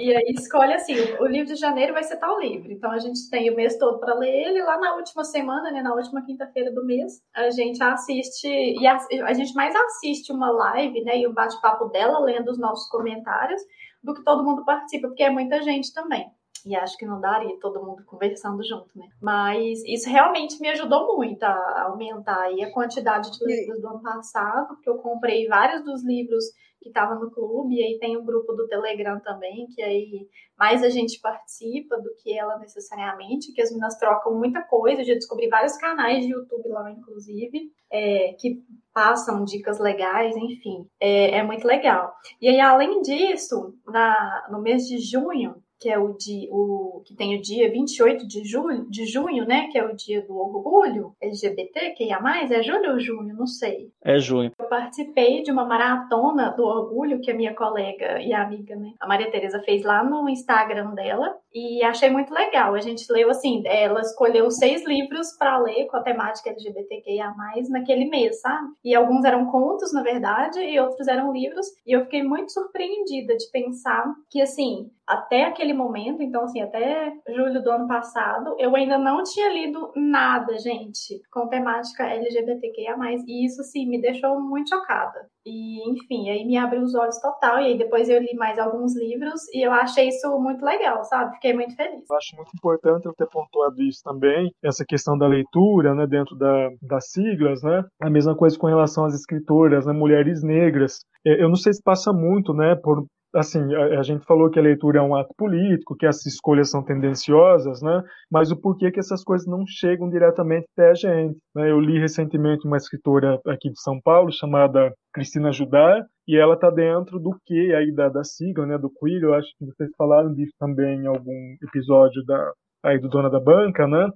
E aí escolhe assim, o, o livro de janeiro vai ser tal livro. Então a gente tem o mês todo para ler ele. Lá na última semana, né, na última quinta-feira do mês, a gente assiste e a, a gente mais assiste uma live, né, e um bate-papo dela lendo os nossos comentários do que todo mundo participa, porque é muita gente também. E acho que não daria todo mundo conversando junto, né? Mas isso realmente me ajudou muito a aumentar aí a quantidade de livros do ano passado, porque eu comprei vários dos livros que estava no clube, e aí tem um grupo do Telegram também, que aí mais a gente participa do que ela necessariamente, que as meninas trocam muita coisa, eu já descobri vários canais de YouTube lá, inclusive, é, que passam dicas legais, enfim, é, é, muito legal. E aí, além disso, na, no mês de junho, que é o dia, o que tem o dia 28 de julho, de junho, né, que é o dia do orgulho LGBT, que é mais, é julho ou junho, não sei. É junho. Eu participei de uma maratona do orgulho que a minha colega e amiga, né, a Maria Tereza fez lá no Instagram dela e achei muito legal. A gente leu assim, ela escolheu seis livros para ler com a temática LGBTQIA+, naquele mês, sabe? E alguns eram contos, na verdade, e outros eram livros, e eu fiquei muito surpreendida de pensar que assim, até aquele momento, então assim, até julho do ano passado, eu ainda não tinha lido nada, gente, com temática LGBTQIA+, e isso, sim, me deixou muito chocada. E, enfim, aí me abriu os olhos total, e aí depois eu li mais alguns livros, e eu achei isso muito legal, sabe? Fiquei muito feliz. Eu acho muito importante eu ter pontuado isso também, essa questão da leitura, né, dentro da, das siglas, né? A mesma coisa com relação às escritoras, né, mulheres negras. É, eu não sei se passa muito, né, por, assim, a, a, gente falou que a leitura é um ato político, que as escolhas são tendenciosas, né? Mas o porquê que essas coisas não chegam diretamente até a gente? Né? Eu li recentemente uma escritora aqui de São Paulo chamada Cristina Judá e ela está dentro do que aí da, da sigla, né? Do queer. Eu acho que vocês falaram disso também em algum episódio da aí do Dona da Banca, né?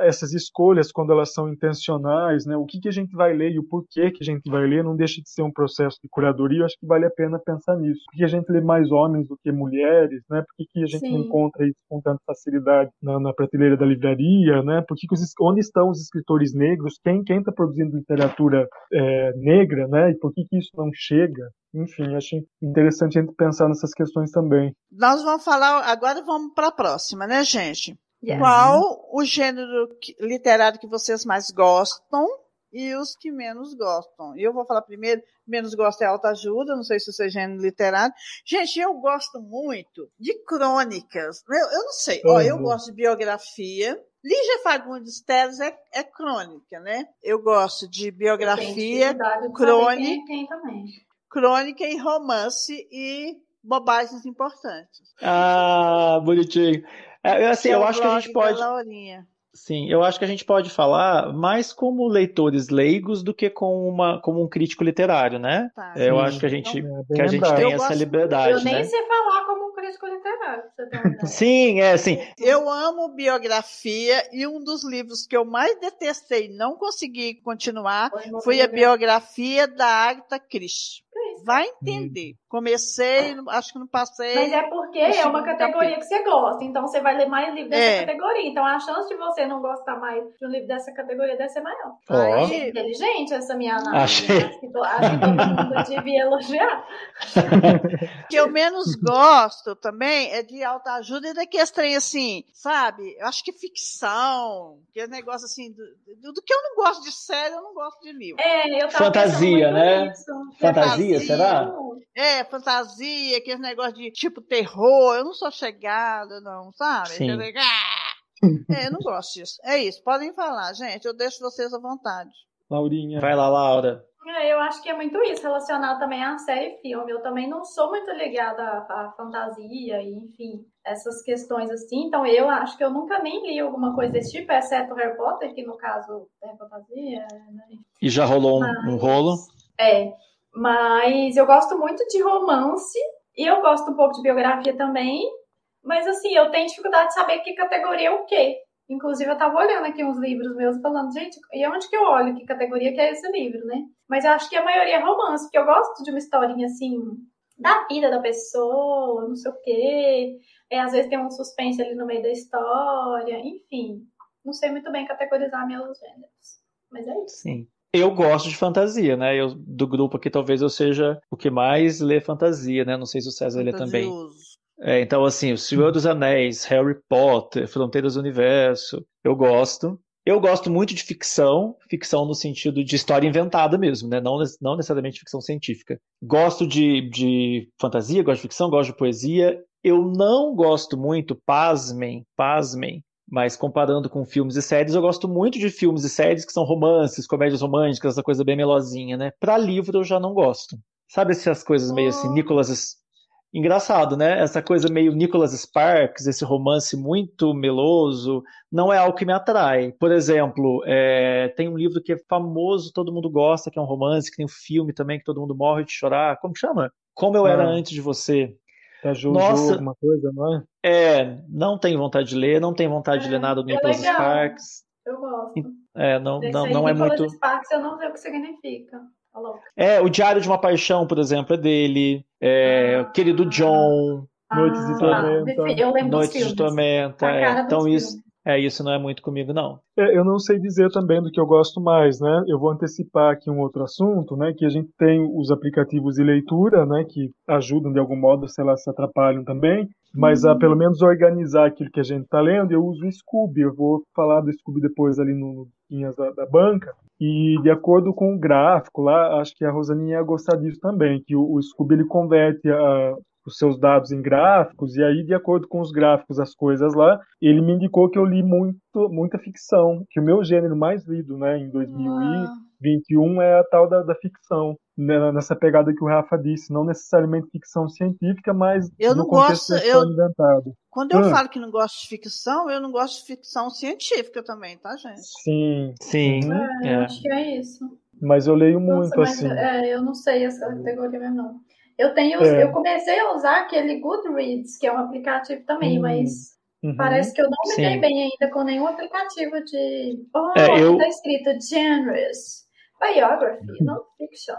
Essas escolhas, quando elas são intencionais, né, o que, que a gente vai ler e o porquê que a gente vai ler, não deixa de ser um processo de curadoria. Eu acho que vale a pena pensar nisso. Por que a gente lê mais homens do que mulheres? Né? Por que, que a gente Sim. não encontra isso com tanta facilidade na, na prateleira da livraria? Né? Por que que os, onde estão os escritores negros? Quem está produzindo literatura é, negra? Né? E por que, que isso não chega? Enfim, acho interessante a gente pensar nessas questões também. Nós vamos falar, agora vamos para a próxima, né, gente? Yes. Qual o gênero literário que vocês mais gostam e os que menos gostam? Eu vou falar primeiro, menos gosto é autoajuda, não sei se você é gênero literário. Gente, eu gosto muito de crônicas. Eu, eu não sei, uhum. ó, eu gosto de biografia. Lígia Fagundes Teles é, é crônica, né? Eu gosto de biografia, crônica, crônica e romance e bobagens importantes. Ah, bonitinho. É, assim, eu acho que a gente pode. Sim, eu acho que a gente pode falar mais como leitores leigos do que com uma, como um crítico literário, né? Tá, eu acho que a gente, então, que a gente tem essa liberdade. Eu nem né? sei falar como um crítico literário. Sim, é assim. Eu amo biografia e um dos livros que eu mais detestei, não consegui continuar, foi a biografia da Agatha Christie. Vai entender. Comecei, acho que não passei. Mas é porque é uma categoria que você gosta. Então você vai ler mais livros dessa é. categoria. Então a chance de você não gostar mais de um livro dessa categoria deve ser maior. Oh. Achei inteligente essa minha análise. Achei. Acho que, acho que todo mundo devia elogiar. O que eu menos gosto também é de autoajuda e daqueles trem assim, sabe? Eu acho que ficção, que é negócio assim, do, do, que eu não gosto de série, eu não gosto de livro. É, eu tava Fantasia, né? Fantasia, Fantasia, será? É, fantasia, aquele negócio de tipo terror. Eu não sou chegada, não, sabe? Sim. É, eu não gosto disso. É isso, podem falar, gente. Eu deixo vocês à vontade. Laurinha. Vai lá, Laura. É, eu acho que é muito isso, relacionado também à série e filme. Eu também não sou muito ligada à, à fantasia e, enfim, essas questões assim. Então, eu acho que eu nunca nem li alguma coisa desse tipo, exceto Harry Potter, que no caso é fantasia. Né? E já rolou um, Mas, um rolo? É. Mas eu gosto muito de romance e eu gosto um pouco de biografia também. Mas assim, eu tenho dificuldade de saber que categoria é o quê. Inclusive, eu tava olhando aqui uns livros meus falando, gente, e onde que eu olho? Que categoria que é esse livro, né? Mas acho que a maioria é romance, porque eu gosto de uma historinha assim, da vida da pessoa, não sei o quê. É, às vezes tem um suspense ali no meio da história, enfim. Não sei muito bem categorizar meus gêneros. Mas é isso. Sim. Eu gosto de fantasia, né? Eu, do grupo aqui, talvez eu seja o que mais lê fantasia, né? Não sei se o César lê também. É, então, assim, O Senhor dos Anéis, Harry Potter, Fronteiras do Universo, eu gosto. Eu gosto muito de ficção, ficção no sentido de história inventada mesmo, né? Não, não necessariamente ficção científica. Gosto de, de fantasia, gosto de ficção, gosto de poesia Eu não gosto muito, pasmem, pasmem, mas comparando com filmes e séries, eu gosto muito de filmes e séries que são romances, comédias românticas, essa coisa bem melosinha, né? Para livro eu já não gosto. Sabe essas coisas meio assim, Nicholas engraçado, né? Essa coisa meio Nicholas Sparks, esse romance muito meloso, não é algo que me atrai. Por exemplo, é, tem um livro que é famoso, todo mundo gosta, que é um romance, que tem um filme também que todo mundo morre de chorar. Como chama? Como eu era Ah. antes de você. Da Jojo, Nossa. alguma coisa, não é? É, não tenho vontade de ler, não tenho vontade de ler nada do é Nicholas legal. Sparks. Eu gosto. É, não, Desse não, aí, não é Nicholas muito. Sparks, eu não sei o que significa. Tá louco. É, o Diário de uma Paixão, por exemplo, é dele. É, Ah. Querido John, Noites de Ah, Tormenta. Eu lembro Noites de Tormenta. É. Então isso. É, isso não é muito comigo, não. É, eu não sei dizer também do que eu gosto mais, né? Eu vou antecipar aqui um outro assunto, né? Que a gente tem os aplicativos de leitura, né? Que ajudam de algum modo, sei lá, se atrapalham também. Mas a pelo menos organizar aquilo que a gente está lendo, eu uso o Scooby. Eu vou falar do Scooby depois ali no Linhas da, da Banca. E de acordo com o gráfico lá, acho que a Rosaninha ia gostar disso também, que o, o Scooby ele converte a, os seus dados em gráficos, e aí, de acordo com os gráficos, as coisas lá, ele me indicou que eu li muito, muita ficção, que o meu gênero mais lido, né, em 2021 é a tal da, da ficção, né, nessa pegada que o Rafa disse, não necessariamente ficção científica, mas Eu no não contexto gosto- eu- inventada. Quando eu Hum. falo que não gosto de ficção, eu não gosto de ficção científica também, tá, gente? Sim, Sim. Uhum. É, eu É. acho que é isso. mas eu leio muito, Nossa, mas assim. é, eu não sei essa categoria mesmo, não. Eu tenho, É. eu comecei a usar aquele Goodreads, que é um aplicativo também, Hum. mas Uhum. parece que eu não me Sim. dei bem ainda com nenhum aplicativo de. Oh, É, aqui eu- tá escrito Generous, Biography, Non-Fiction,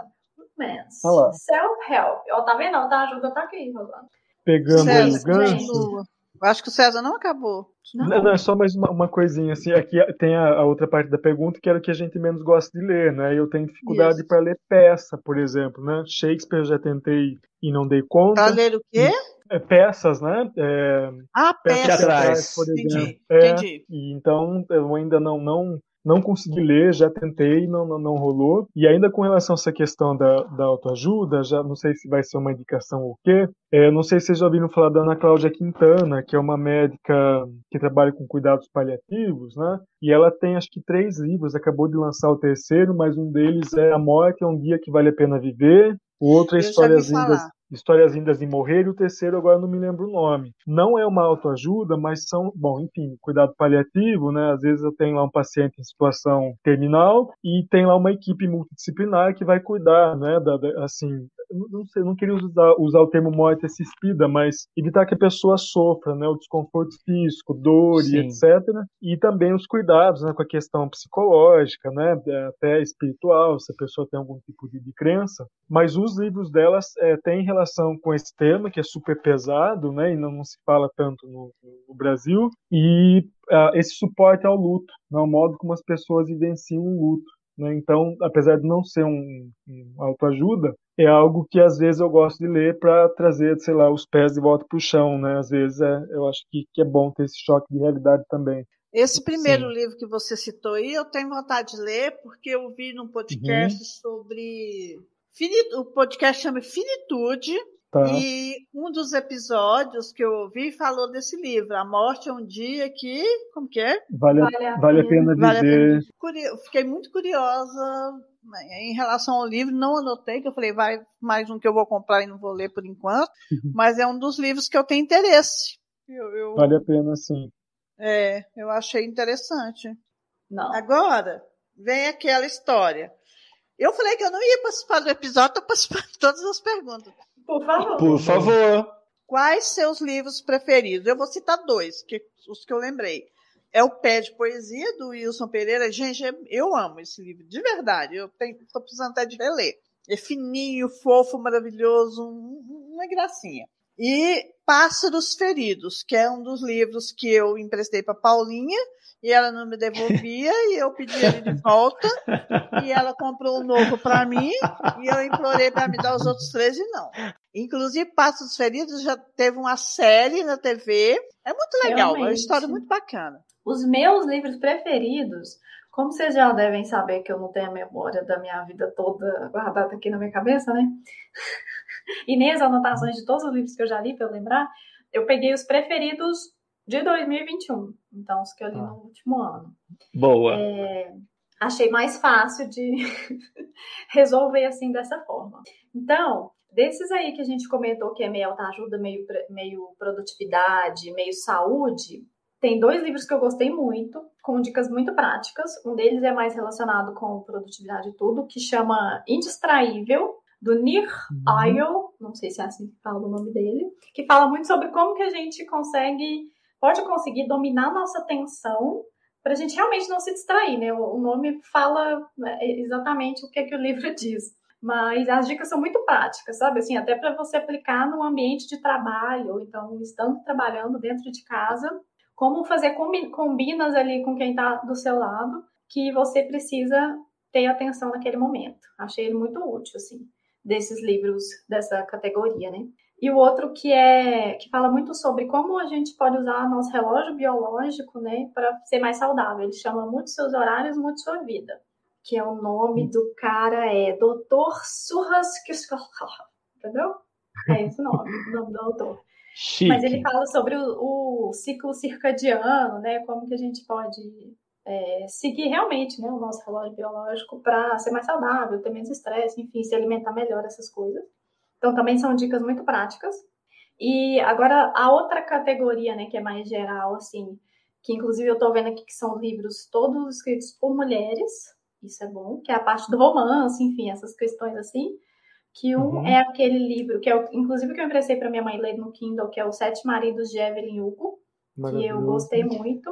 Romance. Self-Help. Ó, tá vendo? A ajuda tá aqui, Rosana. Pegando César, gancho. Eu acho que o César não acabou. Não, não, é só mais uma, uma coisinha assim. Aqui tem a, a outra parte da pergunta que era o que a gente menos gosta de ler, né? Eu tenho dificuldade para ler peça, por exemplo, né? Shakespeare eu já tentei e não dei conta. Pra ler o quê? É, peças, né? É, Ah, peças peça. teatrais. por Entendi, exemplo. É, entendi. e então eu ainda não não não consegui ler, já tentei, não, não, não rolou. E ainda com relação a essa questão da, da autoajuda, já não sei se vai ser uma indicação ou o quê. É, não sei se vocês já ouviram falar da Ana Cláudia Quintana, que é uma médica que trabalha com cuidados paliativos, né? E ela tem acho que três livros, acabou de lançar o terceiro, mas um deles é A Morte é um Dia que Vale a Pena Viver. O outro é Histórias Lindas. Histórias Lindas de Morrer, e o terceiro agora não me lembro o nome. Não é uma autoajuda, mas são, bom, enfim, cuidado paliativo, né? Às vezes eu tenho lá um paciente em situação terminal e tem lá uma equipe multidisciplinar que vai cuidar, né? Da, da- assim, não sei, não queria usar, usar o termo morte assistida, mas evitar que a pessoa sofra, né? O desconforto físico, dor Sim. e etc. E também os cuidados, né? Com a questão psicológica, né? Até espiritual, se a pessoa tem algum tipo de, de crença. Mas os livros delas é, têm relação com esse tema, que é super pesado, né? E não, não se fala tanto no, no Brasil. E ah, esse suporte ao luto, né? o modo como as pessoas vivenciam o luto. Né? Então, apesar de não ser um, um autoajuda, é algo que às vezes eu gosto de ler para trazer, sei lá, os pés de volta para o chão, né? Às vezes é, eu acho que, que é bom ter esse choque de realidade também. Esse primeiro Sim. livro que você citou aí, eu tenho vontade de ler, porque eu vi num podcast Uhum. sobre. Fini- O podcast chama Finitude, Tá? e um dos episódios que eu ouvi falou desse livro. A morte é um dia que. Como que é? Vale, a- Vale a vale a pena Vale a viver. pena. Curio- Fiquei muito curiosa né, em relação ao livro, não anotei, que eu falei, vai mais um que eu vou comprar e não vou ler por enquanto, mas é um dos livros que eu tenho interesse. Eu, eu- Vale a pena, sim. é, eu achei interessante. Não. Agora, vem aquela história. Eu falei que eu não ia participar do episódio, estou participando de todas as perguntas. Por favor. Por favor. Quais seus livros preferidos? Eu vou citar dois, que, os que eu lembrei. É o Pé de Poesia, do Wilson Pereira. Gente, é- eu amo esse livro, de verdade. Eu estou precisando até de reler. É fininho, fofo, maravilhoso, um- uma gracinha. E Pássaros Feridos, que é um dos livros que eu emprestei para Paulinha, e ela não me devolvia, e eu pedi ele de volta, e ela comprou um novo para mim, e eu implorei para me dar os outros três e não. Inclusive, Pássaros Feridos já teve uma série na TV. É muito legal, é uma Realmente. história muito bacana. Os meus livros preferidos, como vocês já devem saber que eu não tenho a memória da minha vida toda guardada aqui na minha cabeça, né? E nem as anotações de todos os livros que eu já li, para eu lembrar. eu peguei os preferidos de 2021, então os que eu li no último ano. Boa. É, achei mais fácil de resolver assim dessa forma. Então, desses aí que a gente comentou que é meio autoajuda, meio, meio produtividade, meio saúde, tem dois livros que eu gostei muito, com dicas muito práticas. Um deles é mais relacionado com produtividade e tudo, que chama Indistraível, do Nir Uhum. Eyal, não sei se é assim que fala o nome dele, que fala muito sobre como que a gente consegue, pode conseguir dominar nossa atenção para a gente realmente não se distrair, né? O nome fala né, exatamente o que, é que o livro diz. Mas as dicas são muito práticas, sabe? Assim, até para você aplicar no ambiente de trabalho, então estando trabalhando dentro de casa, como fazer combi- combinas ali com quem está do seu lado, que você precisa ter atenção naquele momento. Achei ele muito útil, assim, desses livros dessa categoria, né? E o outro que é que fala muito sobre como a gente pode usar nosso relógio biológico, né, para ser mais saudável. Ele chama Mude seus horários, mude sua vida. Que é o nome do cara é Dr. Surras Entendeu? É esse o nome, o nome do autor. Chique. Mas ele fala sobre o, o ciclo circadiano, né? Como que a gente pode é, seguir realmente né, o nosso relógio biológico para ser mais saudável, ter menos estresse, enfim, se alimentar melhor, essas coisas. Então, também são dicas muito práticas. E agora, a outra categoria, né, que é mais geral, assim, que inclusive eu tô vendo aqui que são livros todos escritos por mulheres, isso é bom, que é a parte do romance, enfim, essas questões assim. Que um Uhum. é aquele livro que eu, inclusive, que eu emprestei para minha mãe ler no Kindle, que é Os Sete Maridos de Evelyn Hugo, que eu gostei muito.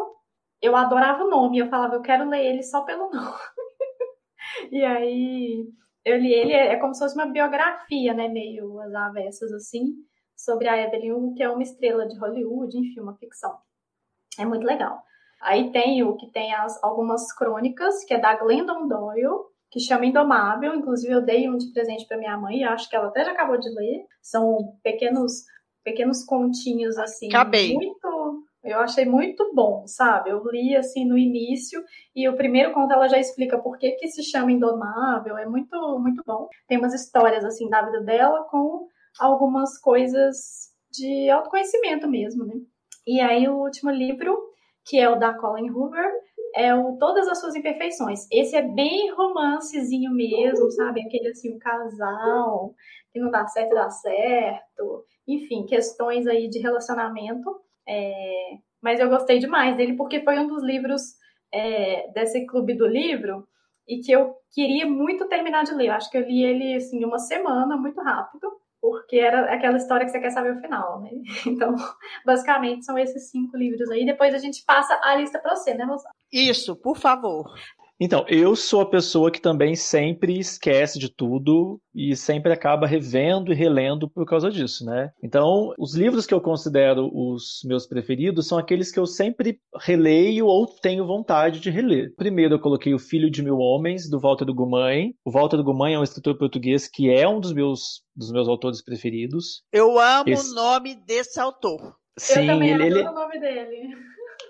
Eu adorava o nome, eu falava, eu quero ler ele só pelo nome. e aí, eu li ele, é como se fosse uma biografia, né, meio às avessas, assim, sobre a Evelyn Hugo, que é uma estrela de Hollywood, enfim, uma ficção. É muito legal. Aí tem o que tem as, algumas crônicas, que é da Glendon Doyle, que chama Indomável. Inclusive, eu dei um de presente para minha mãe, e acho que ela até já acabou de ler. São pequenos, pequenos continhos, assim, Acabei. muito. Eu achei muito bom, sabe? Eu li assim no início e o primeiro conto ela já explica por que, que se chama Indomável. É muito, muito bom. Tem umas histórias assim da vida dela com algumas coisas de autoconhecimento mesmo, né? E aí o último livro, que é o da Colin Hoover, é o Todas as Suas Imperfeições. Esse é bem romancezinho mesmo, sabe? Aquele assim, um casal que não dá certo, dá certo. Enfim, questões aí de relacionamento. É, Mas eu gostei demais dele porque foi um dos livros é, desse clube do livro e que eu queria muito terminar de ler. Eu acho que eu li ele assim, uma semana, muito rápido, porque era aquela história que você quer saber o final, né? Então, basicamente, são esses cinco livros aí. Depois a gente passa a lista para você, né, Rosana? Isso, por favor. Então, eu sou a pessoa que também sempre esquece de tudo e sempre acaba revendo e relendo por causa disso, né? Então, os livros que eu considero os meus preferidos são aqueles que eu sempre releio ou tenho vontade de reler. Primeiro, eu coloquei O Filho de Mil Homens, do Walter do Guimarães. O Walter do Guimarães é um escritor português que é um dos meus, dos meus autores preferidos. Eu amo Esse- o nome desse autor. eu Sim, também ele, ele, adoro o nome dele.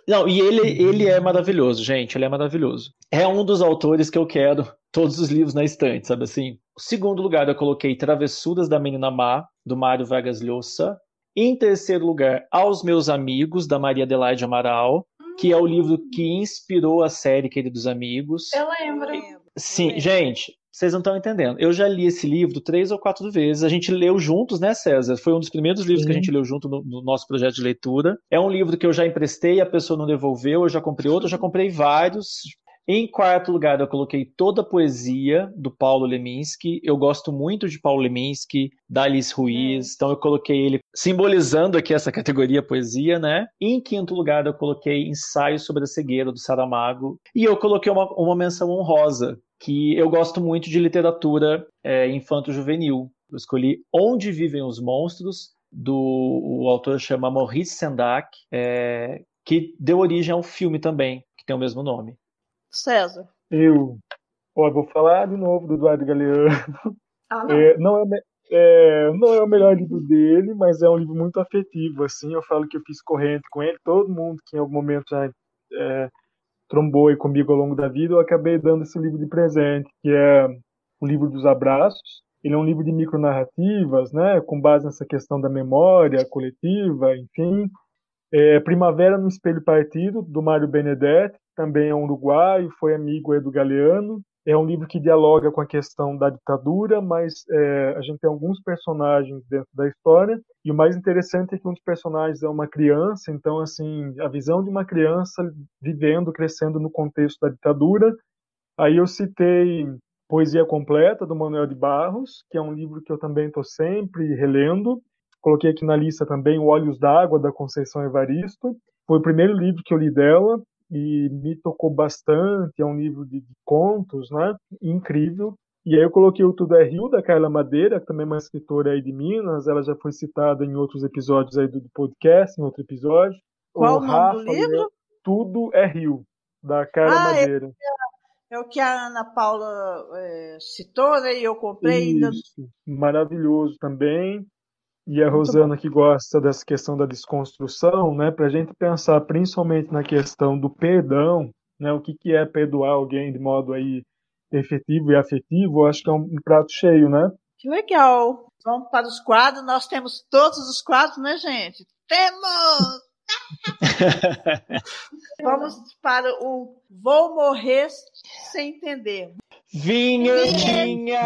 Não, e ele, ele é maravilhoso, gente, ele é maravilhoso. É um dos autores que eu quero todos os livros na estante, sabe assim? Segundo lugar eu coloquei Travessuras da Menina Má, do Mário Vargas Llosa. Em terceiro lugar, Aos Meus Amigos, da Maria Adelaide Amaral, que é o livro que inspirou a série Queridos Amigos. Eu lembro. Sim, lembro. gente, vocês não estão entendendo. Eu já li esse livro três ou quatro vezes. A gente leu juntos, né, César? Foi um dos primeiros livros que a gente leu junto no, no nosso projeto de leitura. É um livro que eu já emprestei, a pessoa não devolveu, eu já comprei outro, eu já comprei vários. Em quarto lugar, eu coloquei toda a poesia do Paulo Leminski. Eu gosto muito de Paulo Leminski, da Alice Ruiz, então eu coloquei ele simbolizando aqui essa categoria poesia, né? Em quinto lugar, eu coloquei Ensaio sobre a Cegueira, do Saramago. E eu coloquei uma, uma menção honrosa, que eu gosto muito de literatura é, infanto-juvenil. Eu escolhi Onde Vivem os Monstros, do o autor chama Maurice Sendak, é, que deu origem a um filme também, que tem o mesmo nome. César. Eu, ó, vou falar de novo do Eduardo Galeano. Ah, não. É, não, é, é, não é o melhor livro dele, mas é um livro muito afetivo, assim. Eu falo que eu fiz corrente com ele. Todo mundo que em algum momento já é, trombou aí comigo ao longo da vida, eu acabei dando esse livro de presente, que é o livro dos abraços. Ele é um livro de micronarrativas, né, com base nessa questão da memória coletiva, enfim. É, Primavera no Espelho Partido, do Mário Benedetti, também é um uruguaio, foi amigo do Galeano. É um livro que dialoga com a questão da ditadura, mas é, a gente tem alguns personagens dentro da história. E o mais interessante é que um dos personagens é uma criança, então, assim, a visão de uma criança vivendo, crescendo no contexto da ditadura. Aí eu citei Poesia Completa, do Manuel de Barros, que é um livro que eu também estou sempre relendo. Coloquei aqui na lista também O Olhos d'Água, da Conceição Evaristo. Foi o primeiro livro que eu li dela e me tocou bastante. É um livro de, de contos, né? Incrível. E aí eu coloquei o Tudo é Rio, da Carla Madeira, que também é uma escritora aí de Minas. Ela já foi citada em outros episódios aí do, do podcast, em outro episódio. Qual o, nome do livro? Tudo é Rio, da Carla ah, é Madeira. É, é, o que a Ana Paula é, citou, né? E eu comprei. Isso, ainda... maravilhoso também. E a Rosana que gosta dessa questão da desconstrução, né, para a gente pensar principalmente na questão do perdão, né, o que, que é perdoar alguém de modo aí efetivo e afetivo, eu acho que é um, prato cheio, né? Que legal! Vamos para os quadros, nós temos todos os quadros, né, gente? Temos! Vamos para o Vou Morrer Sem Entender. Vinhetinha!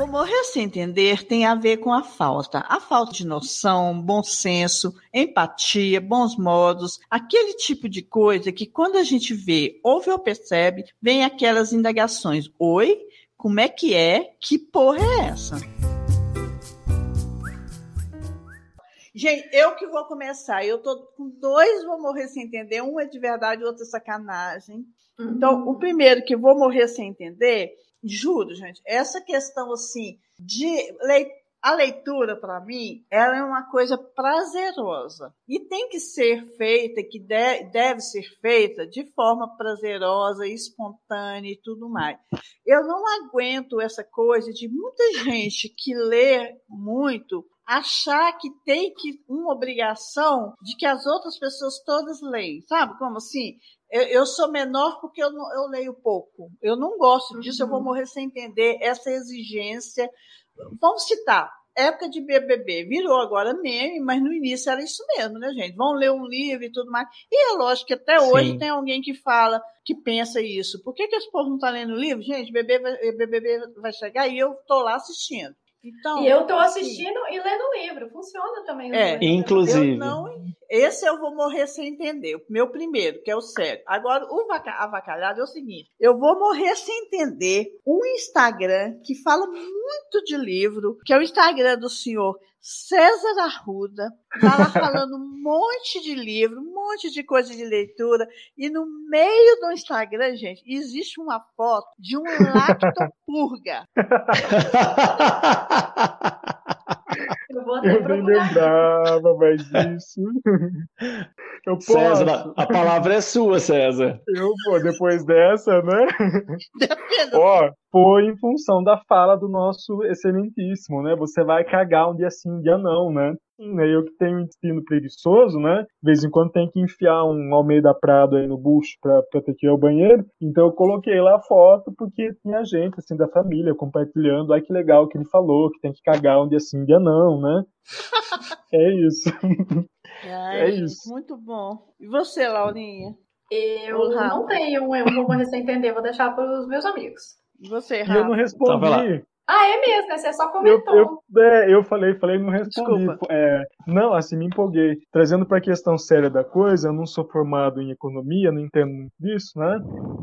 Vou morrer sem entender tem a ver com a falta. A falta de noção, bom senso, empatia, bons modos, aquele tipo de coisa que quando a gente vê, ouve ou percebe, vem aquelas indagações. Oi? Como é que é? Que porra é essa? Gente, eu que vou começar. Eu tô com dois, vou morrer sem entender. Um é de verdade, o outro é sacanagem. Uhum. Então, o primeiro que vou morrer sem entender Juro, gente, essa questão assim de leitura a leitura, para mim, ela é uma coisa prazerosa e tem que ser feita, que deve ser feita de forma prazerosa, espontânea e tudo mais. Eu não aguento essa coisa de muita gente que lê muito achar que tem que uma obrigação de que as outras pessoas todas leem, sabe? Como assim? Eu, eu sou menor porque eu, não, eu leio pouco. Eu não gosto disso, uhum. eu vou uhum. morrer sem entender essa exigência. Vamos citar, época de BBB virou agora meme, mas no início era isso mesmo, né, gente? Vão ler um livro e tudo mais. E é lógico que até Sim. hoje tem alguém que fala, que pensa isso. Por que, que esse povo não está lendo livro? Gente, BBB vai, BBB vai chegar e eu tô lá assistindo. Então, e eu estou assim, assistindo assim, e lendo o livro. Funciona também. É, inclusive. Não, esse eu vou morrer sem entender. O meu primeiro, que é o sério. Agora, o avacalhado é o seguinte: eu vou morrer sem entender um Instagram que fala muito de livro, que é o Instagram do senhor César Arruda tá lá falando um monte de livro, um monte de coisa de leitura, e no meio do Instagram, gente, existe uma foto de um lactopurga. Eu, vou eu nem lembrava mais disso. Eu posso. César, a palavra é sua, César. Eu vou, depois dessa, né? Ó, foi em função da fala do nosso excelentíssimo, né? Você vai cagar um dia sim, um dia não, né? Né? Eu que tenho um intestino preguiçoso, né? De vez em quando tem que enfiar um Almeida Prado aí no bucho pra, pra ter que ir ao banheiro. Então eu coloquei lá a foto porque tinha gente, assim, da família compartilhando. Ai, que legal que ele falou, que tem que cagar um dia sim, um dia não, né? é isso. Ai, é isso. Muito bom. E você, Laurinha? Eu não tenho, eu vou a entender, vou deixar para os meus amigos. E você, Rafa? E eu não respondi. Então, ah, é mesmo, né? Você só comentou. Eu, eu, é, eu falei, falei, não respondi. É, não, assim, me empolguei. Trazendo para a questão séria da coisa, eu não sou formado em economia, não entendo muito disso, né?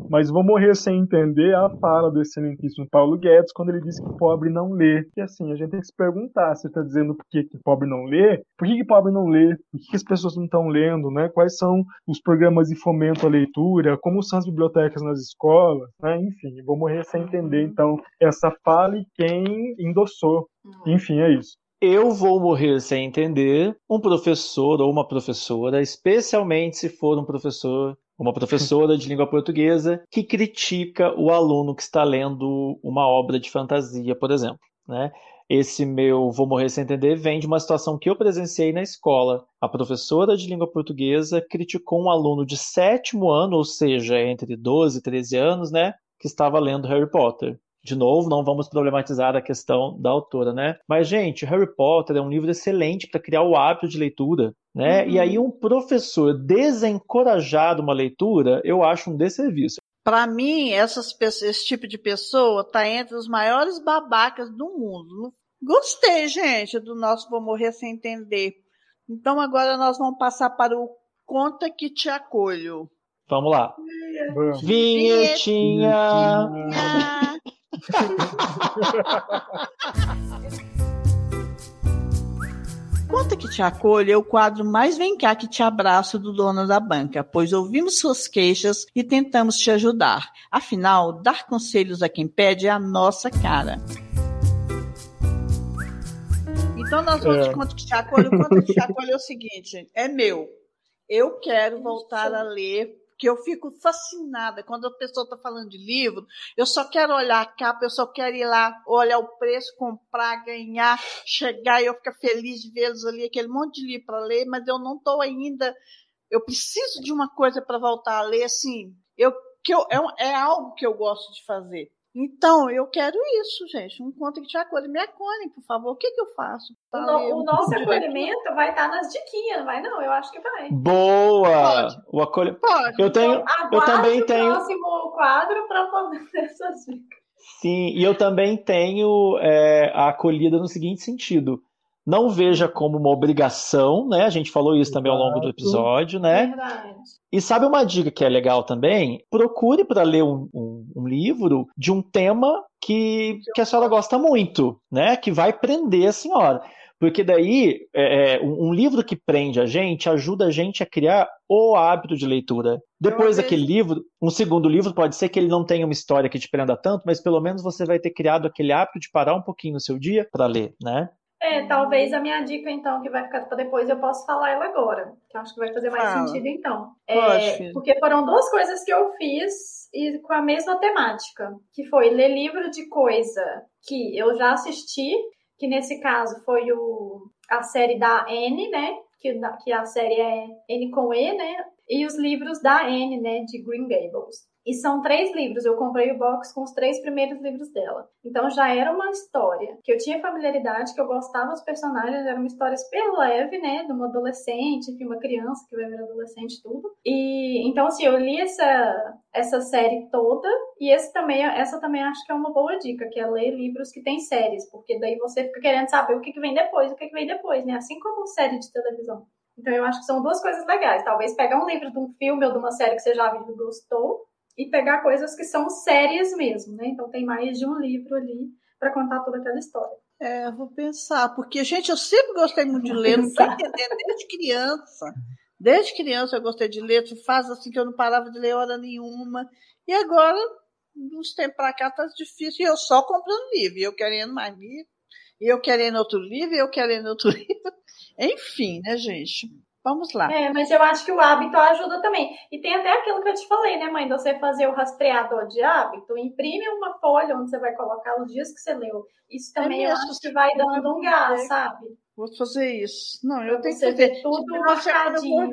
Mas vou morrer sem entender a fala do excelentíssimo Paulo Guedes quando ele disse que pobre não lê. E assim, a gente tem que se perguntar, se está dizendo por que, que pobre não lê, por que, que pobre não lê, por que, que as pessoas não estão lendo, né? Quais são os programas de fomento à leitura, como são as bibliotecas nas escolas, né? Enfim, vou morrer sem entender, então, essa fala e quem endossou. Uhum. Enfim, é isso. Eu vou morrer sem entender um professor ou uma professora, especialmente se for um professor uma professora de língua portuguesa que critica o aluno que está lendo uma obra de fantasia, por exemplo. Né? Esse meu vou morrer sem entender vem de uma situação que eu presenciei na escola. A professora de língua portuguesa criticou um aluno de sétimo ano, ou seja, entre 12 e 13 anos, né? que estava lendo Harry Potter. De novo, não vamos problematizar a questão da autora, né? Mas, gente, Harry Potter é um livro excelente para criar o hábito de leitura, né? Uhum. E aí, um professor desencorajar uma leitura, eu acho um desserviço. Para mim, essas, esse tipo de pessoa está entre os maiores babacas do mundo. Gostei, gente, do nosso Vou Morrer Sem Entender. Então, agora nós vamos passar para o Conta que Te Acolho. Vamos lá. Vinhetinha. Vinhetinha. Conta que te acolho é o quadro mais vem cá que te abraço do dono da banca, pois ouvimos suas queixas e tentamos te ajudar. Afinal, dar conselhos a quem pede é a nossa cara. Então nós vamos é. conta que te acolho. Conta que te acolho é o seguinte, é meu. Eu quero voltar a ler que eu fico fascinada quando a pessoa está falando de livro. Eu só quero olhar a capa, eu só quero ir lá, olhar o preço, comprar, ganhar, chegar e eu ficar feliz de vê-los ali, aquele monte de livro para ler, mas eu não estou ainda. Eu preciso de uma coisa para voltar a ler, assim. Eu, que eu, é, é algo que eu gosto de fazer. Então, eu quero isso, gente. Um conto que te acolhe. Me acolhe, por favor. O que, que eu faço? O, no, o nosso acolhimento vai estar nas diquinhas, não vai não? Eu acho que vai. Boa! Pode. O acolhimento. Pode. Eu, tenho, então, eu também tenho. o próximo quadro para poder ter essas dicas. Sim, e eu também tenho é, a acolhida no seguinte sentido não veja como uma obrigação, né? A gente falou isso também ao longo do episódio, né? Verdade. E sabe uma dica que é legal também? Procure para ler um, um, um, livro de um tema que, que a senhora gosta muito, né? Que vai prender a senhora. Porque daí, é, é um livro que prende a gente ajuda a gente a criar o hábito de leitura. Depois daquele livro, um segundo livro, pode ser que ele não tenha uma história que te prenda tanto, mas pelo menos você vai ter criado aquele hábito de parar um pouquinho no seu dia para ler, né? É, talvez a minha dica, então, que vai ficar para depois, eu posso falar ela agora. Que eu acho que vai fazer mais Fala. sentido, então. É, porque foram duas coisas que eu fiz e com a mesma temática. Que foi ler livro de coisa que eu já assisti, que nesse caso foi o, a série da N, né? Que, que a série é N com E, né? E os livros da N, né? De Green Gables. E são três livros, eu comprei o box com os três primeiros livros dela. Então já era uma história que eu tinha familiaridade, que eu gostava dos personagens, era uma história super leve, né? De uma adolescente, enfim, uma criança que vai ver adolescente tudo. E então, assim, eu li essa, essa série toda, e esse também, essa também acho que é uma boa dica, que é ler livros que tem séries, porque daí você fica querendo saber o que, que vem depois, o que, que vem depois, né? Assim como série de televisão. Então eu acho que são duas coisas legais. Talvez pegar um livro de um filme ou de uma série que você já viu e gostou, e pegar coisas que são sérias mesmo, né? Então tem mais de um livro ali para contar toda aquela história. É, vou pensar, porque, gente, eu sempre gostei muito de ler, não tô entendendo, desde criança. Desde criança eu gostei de ler, faz assim que eu não parava de ler hora nenhuma. E agora, uns tempos para cá, tá difícil. E eu só comprando livro, e eu querendo mais livro, e eu querendo outro livro, e eu querendo outro livro. Enfim, né, gente? Vamos lá. É, mas eu acho que o hábito ajuda também. E tem até aquilo que eu te falei, né, mãe? De você fazer o rastreador de hábito, imprime uma folha onde você vai colocar os dias que você leu. Isso é também é eu acho que vai dando um gás, sabe? Vou fazer isso. Não, eu tenho que fazer tudo marcadinho.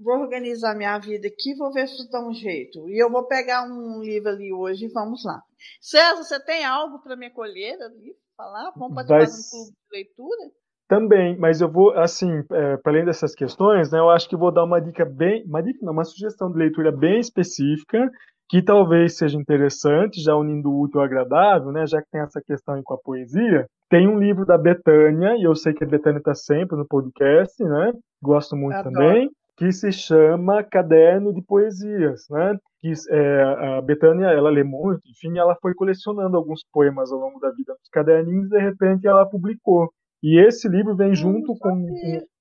Vou organizar minha vida aqui, vou ver se dá um jeito. E eu vou pegar um livro ali hoje e vamos lá. César, você tem algo para me acolher ali? Falar? Vamos participar de um clube de leitura? Também, mas eu vou, assim, é, para além dessas questões, né, eu acho que vou dar uma dica bem, uma dica não, uma sugestão de leitura bem específica, que talvez seja interessante, já unindo o útil ao agradável, né, já que tem essa questão aí com a poesia. Tem um livro da Betânia, e eu sei que a Betânia está sempre no podcast, né, gosto muito Adoro. também, que se chama Caderno de Poesias, né, que é, a Betânia, ela lê muito, enfim, ela foi colecionando alguns poemas ao longo da vida nos caderninhos, e de repente ela publicou. E esse livro vem junto com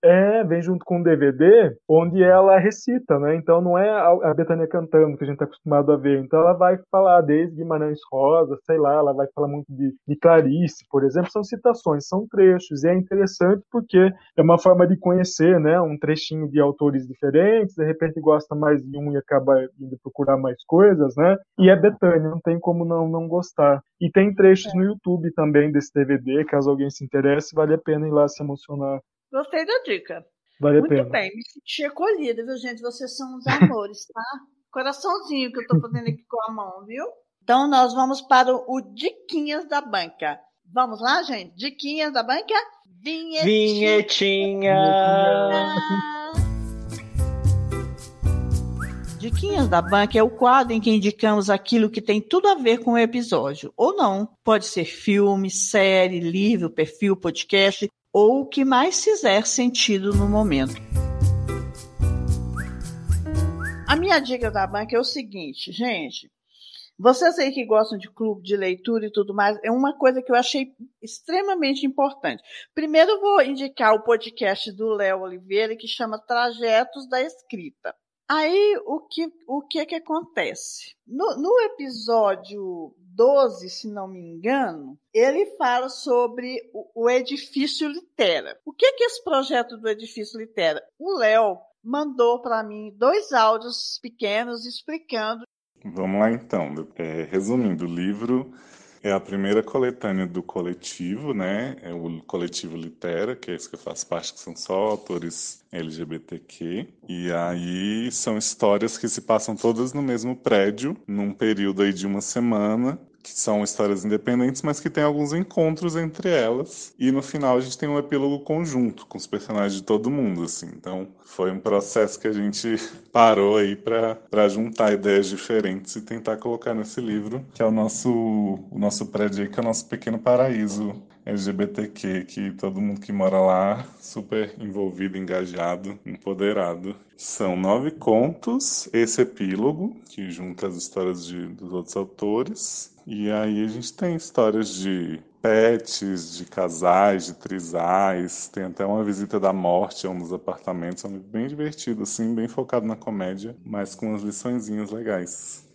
é, vem junto com um DVD onde ela recita, né? Então não é a Betânia cantando que a gente está acostumado a ver. Então ela vai falar desde Guimarães Rosa, sei lá, ela vai falar muito de, de Clarice, por exemplo, são citações, são trechos e é interessante porque é uma forma de conhecer, né? Um trechinho de autores diferentes, de repente gosta mais de um e acaba indo procurar mais coisas, né? E é Betânia, não tem como não não gostar. E tem trechos é. no YouTube também desse DVD, caso alguém se interesse, vale a pena ir lá se emocionar Gostei da dica. Vale Muito a pena. bem, me senti acolhida, viu, gente? Vocês são os amores, tá? Coraçãozinho que eu tô fazendo aqui com a mão, viu? Então nós vamos para o Diquinhas da Banca. Vamos lá, gente? Diquinhas da Banca? Vinhetinha! Vinhetinha! Diquinhas da Banca é o quadro em que indicamos aquilo que tem tudo a ver com o episódio, ou não. Pode ser filme, série, livro, perfil, podcast, ou o que mais fizer sentido no momento. A minha dica da banca é o seguinte, gente. Vocês aí que gostam de clube de leitura e tudo mais, é uma coisa que eu achei extremamente importante. Primeiro, eu vou indicar o podcast do Léo Oliveira, que chama Trajetos da Escrita. Aí, o que, o que que acontece? No, no episódio 12, se não me engano, ele fala sobre o, o edifício Litera. O que que é esse projeto do edifício Litera? O Léo mandou para mim dois áudios pequenos explicando. Vamos lá então. É, resumindo, o livro é a primeira coletânea do coletivo, né? É o coletivo Litera, que é esse que eu faço parte, que são só autores LGBTQ. E aí são histórias que se passam todas no mesmo prédio, num período aí de uma semana, que são histórias independentes, mas que tem alguns encontros entre elas. E no final a gente tem um epílogo conjunto com os personagens de todo mundo, assim. Então foi um processo que a gente parou aí para juntar ideias diferentes e tentar colocar nesse livro, que é o nosso, o nosso prédio que é o nosso pequeno paraíso LGBTQ, que todo mundo que mora lá super envolvido, engajado, empoderado. São nove contos, esse epílogo, que junta as histórias de, dos outros autores. E aí a gente tem histórias de pets, de casais, de trisais, tem até uma visita da morte a um dos apartamentos, é bem divertido, assim, bem focado na comédia, mas com umas liçõezinhas legais.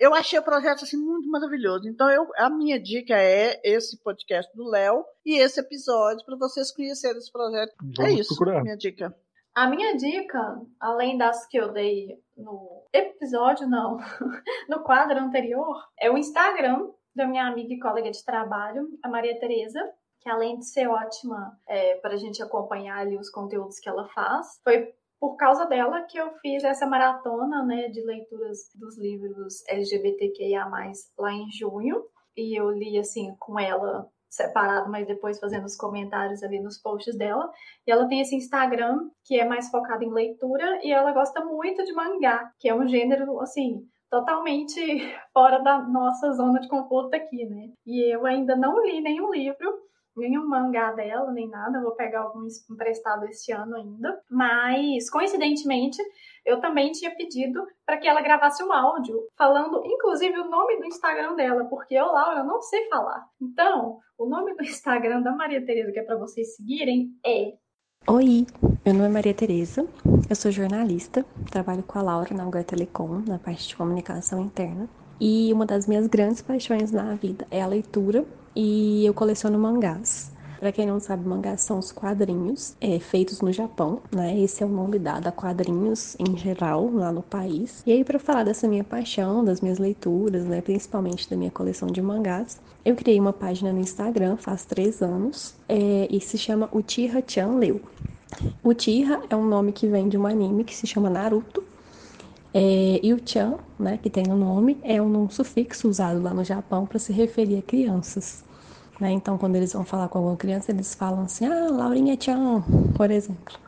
Eu achei o projeto assim muito maravilhoso. Então eu, a minha dica é esse podcast do Léo e esse episódio para vocês conhecerem esse projeto. Vamos é isso, procurar. minha dica. A minha dica, além das que eu dei no episódio, não, no quadro anterior, é o Instagram da minha amiga e colega de trabalho, a Maria Tereza, que além de ser ótima é, para a gente acompanhar ali os conteúdos que ela faz, foi por causa dela que eu fiz essa maratona né, de leituras dos livros LGBTQIA+, lá em junho. E eu li, assim, com ela separado, mas depois fazendo os comentários ali nos posts dela. E ela tem esse Instagram que é mais focado em leitura e ela gosta muito de mangá, que é um gênero assim totalmente fora da nossa zona de conforto aqui, né? E eu ainda não li nenhum livro, nenhum mangá dela, nem nada, vou pegar alguns emprestado este ano ainda. Mas, coincidentemente, eu também tinha pedido para que ela gravasse um áudio falando, inclusive, o nome do Instagram dela, porque eu, Laura, não sei falar. Então, o nome do Instagram da Maria Tereza, que é para vocês seguirem, é Oi, meu nome é Maria Tereza, eu sou jornalista, trabalho com a Laura na Algar Telecom, na parte de comunicação interna. E uma das minhas grandes paixões na vida é a leitura e eu coleciono mangás. Para quem não sabe, mangás são os quadrinhos é, feitos no Japão, né? Esse é o nome dado a quadrinhos em geral lá no país. E aí, para falar dessa minha paixão, das minhas leituras, né? Principalmente da minha coleção de mangás, eu criei uma página no Instagram faz três anos é, e se chama Uchiha Chan Leu. Uchiha é um nome que vem de um anime que se chama Naruto. É, e o Chan, né, que tem o nome, é um sufixo usado lá no Japão para se referir a crianças. Né? Então, quando eles vão falar com alguma criança, eles falam assim, ah, Laurinha Tchan, por exemplo.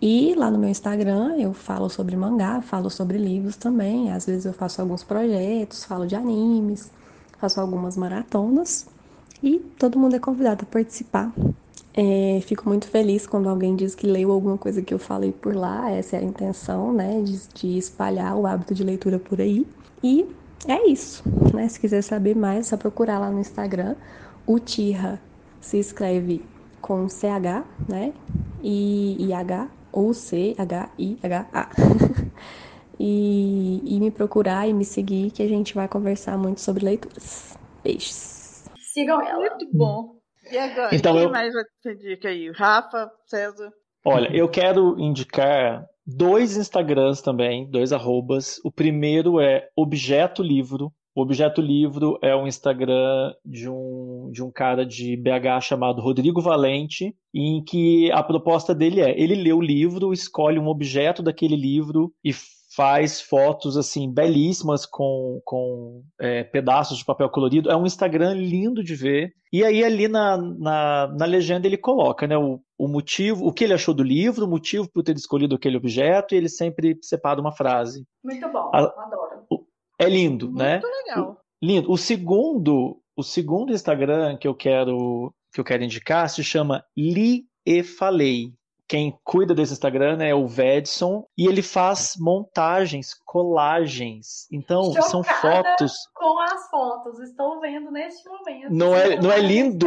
E lá no meu Instagram eu falo sobre mangá, falo sobre livros também. Às vezes eu faço alguns projetos, falo de animes, faço algumas maratonas e todo mundo é convidado a participar. É, fico muito feliz quando alguém diz que leu alguma coisa que eu falei por lá. Essa é a intenção, né, de, de espalhar o hábito de leitura por aí. E é isso, né? Se quiser saber mais, é só procurar lá no Instagram Uchiha se escreve com CH, né? E IH ou C-H-I-H-A. e, e me procurar e me seguir que a gente vai conversar muito sobre leituras. Beijos. Sigam ela. Muito bom. E agora, Então, quem eu- mais vai ter dica aí? Rafa, César? Olha, eu quero indicar dois Instagrams também, dois arrobas. O primeiro é Objeto Livro. O Objeto Livro é um Instagram de um, de um cara de BH chamado Rodrigo Valente, em que a proposta dele é: ele lê o livro, escolhe um objeto daquele livro e faz fotos assim belíssimas com, com é, pedaços de papel colorido. É um Instagram lindo de ver. E aí ali na, na, na legenda ele coloca né, o, o motivo, o que ele achou do livro, o motivo por ter escolhido aquele objeto, e ele sempre separa uma frase. Muito bom, A- adoro. É lindo, Muito né? legal. Lindo. O segundo, o segundo Instagram que eu quero que eu quero indicar se chama Li e Falei. Quem cuida desse Instagram né, é o Vedson e ele faz montagens, colagens. Então, são Chocada fotos. Com as fotos, estou vendo neste momento. Não é- São não é lindo?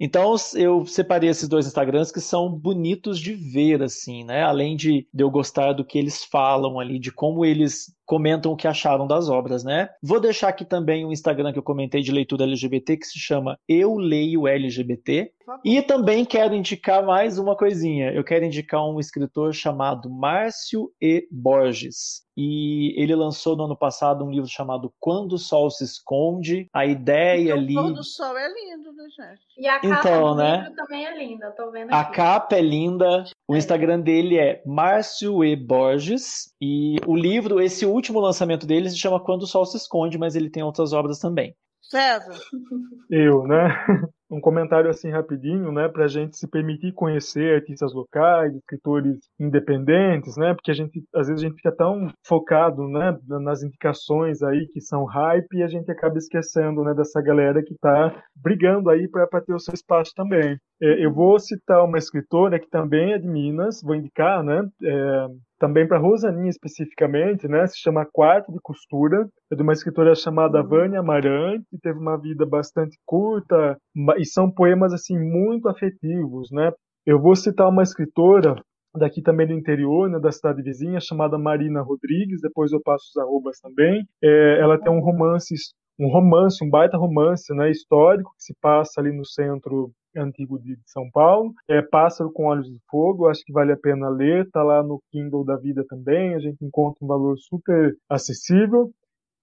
Então eu separei esses dois Instagrams que são bonitos de ver, assim, né? Além de, de eu gostar do que eles falam ali, de como eles comentam o que acharam das obras, né? Vou deixar aqui também o Instagram que eu comentei de leitura LGBT, que se chama Eu Leio LGBT. E também quero indicar mais uma coisinha. Eu quero indicar um escritor chamado Márcio E. Borges. E ele lançou no ano passado um livro chamado Quando o Sol se Esconde. A ideia o ali. pôr do sol é lindo, né, gente? E a capa Então, do né? livro também é linda, tô vendo A aqui. capa é linda. O Instagram dele é Márcio E. Borges. E o livro, esse último lançamento dele, se chama Quando o Sol se Esconde, mas ele tem outras obras também. César, Eu, né? Um comentário assim rapidinho, né, para a gente se permitir conhecer artistas locais, escritores independentes, né, porque a gente às vezes a gente fica tão focado, né, nas indicações aí que são hype e a gente acaba esquecendo, né, dessa galera que está brigando aí para ter o seu espaço também. É, eu vou citar uma escritora que também é de Minas, vou indicar, né, é, também para Rosaninha especificamente, né, se chama Quarto de Costura, é de uma escritora chamada Vânia Amarante, que teve uma vida bastante curta, e são poemas assim muito afetivos, né? Eu vou citar uma escritora daqui também do interior, né, da cidade vizinha, chamada Marina Rodrigues, depois eu passo os arrobas também. É, ela tem um romance, um romance, um baita romance, né, histórico que se passa ali no centro antigo de São Paulo. É Pássaro com Olhos de Fogo, acho que vale a pena ler, tá lá no Kindle da Vida também, a gente encontra um valor super acessível.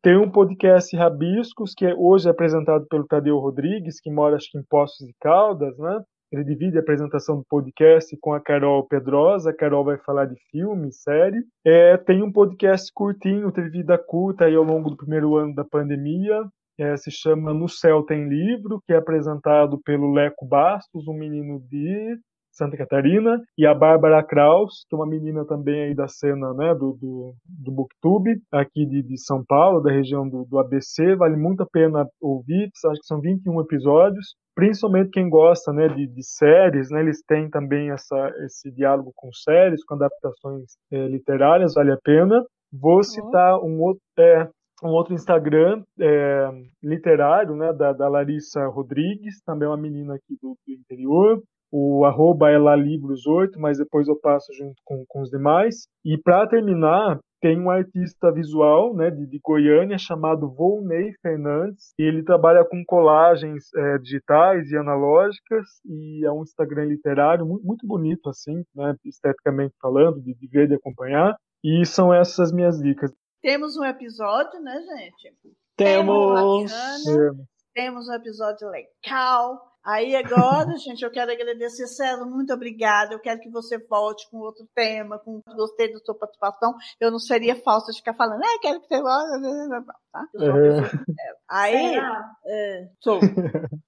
Tem um podcast Rabiscos, que é hoje apresentado pelo Tadeu Rodrigues, que mora acho que em Poços de Caldas, né? Ele divide a apresentação do podcast com a Carol Pedrosa. A Carol vai falar de filme, série. É, tem um podcast curtinho, teve vida curta aí ao longo do primeiro ano da pandemia. É, se chama No Céu Tem Livro, que é apresentado pelo Leco Bastos, um menino de Santa Catarina, e a Bárbara Kraus, que é uma menina também aí da cena né, do, do, do Booktube, aqui de, de São Paulo, da região do, do ABC. Vale muito a pena ouvir, acho que são 21 episódios. Principalmente quem gosta né, de, de séries, né, eles têm também essa, esse diálogo com séries, com adaptações é, literárias, vale a pena. Vou citar um outro, é, um outro Instagram é, literário, né, da, da, Larissa Rodrigues, também uma menina aqui do, do interior. O arroba é lalivros8, mas depois eu passo junto com, com os demais. E para terminar, tem um artista visual né, de, de, Goiânia chamado Volney Fernandes. E ele trabalha com colagens é, digitais e analógicas e é um Instagram literário muito, muito bonito, assim, né, esteticamente falando, de, de ver e acompanhar. E são essas minhas dicas. Temos um episódio, né, gente? Temos! Temos, temos um episódio legal. Aí agora, gente, eu quero agradecer, César, muito obrigada. Eu quero que você volte com outro tema, com gostei da sua participação. Eu não seria falsa de ficar falando, ah, quero que você volte, tá? Eu sou uma pessoa sincera. Aí, é, sou.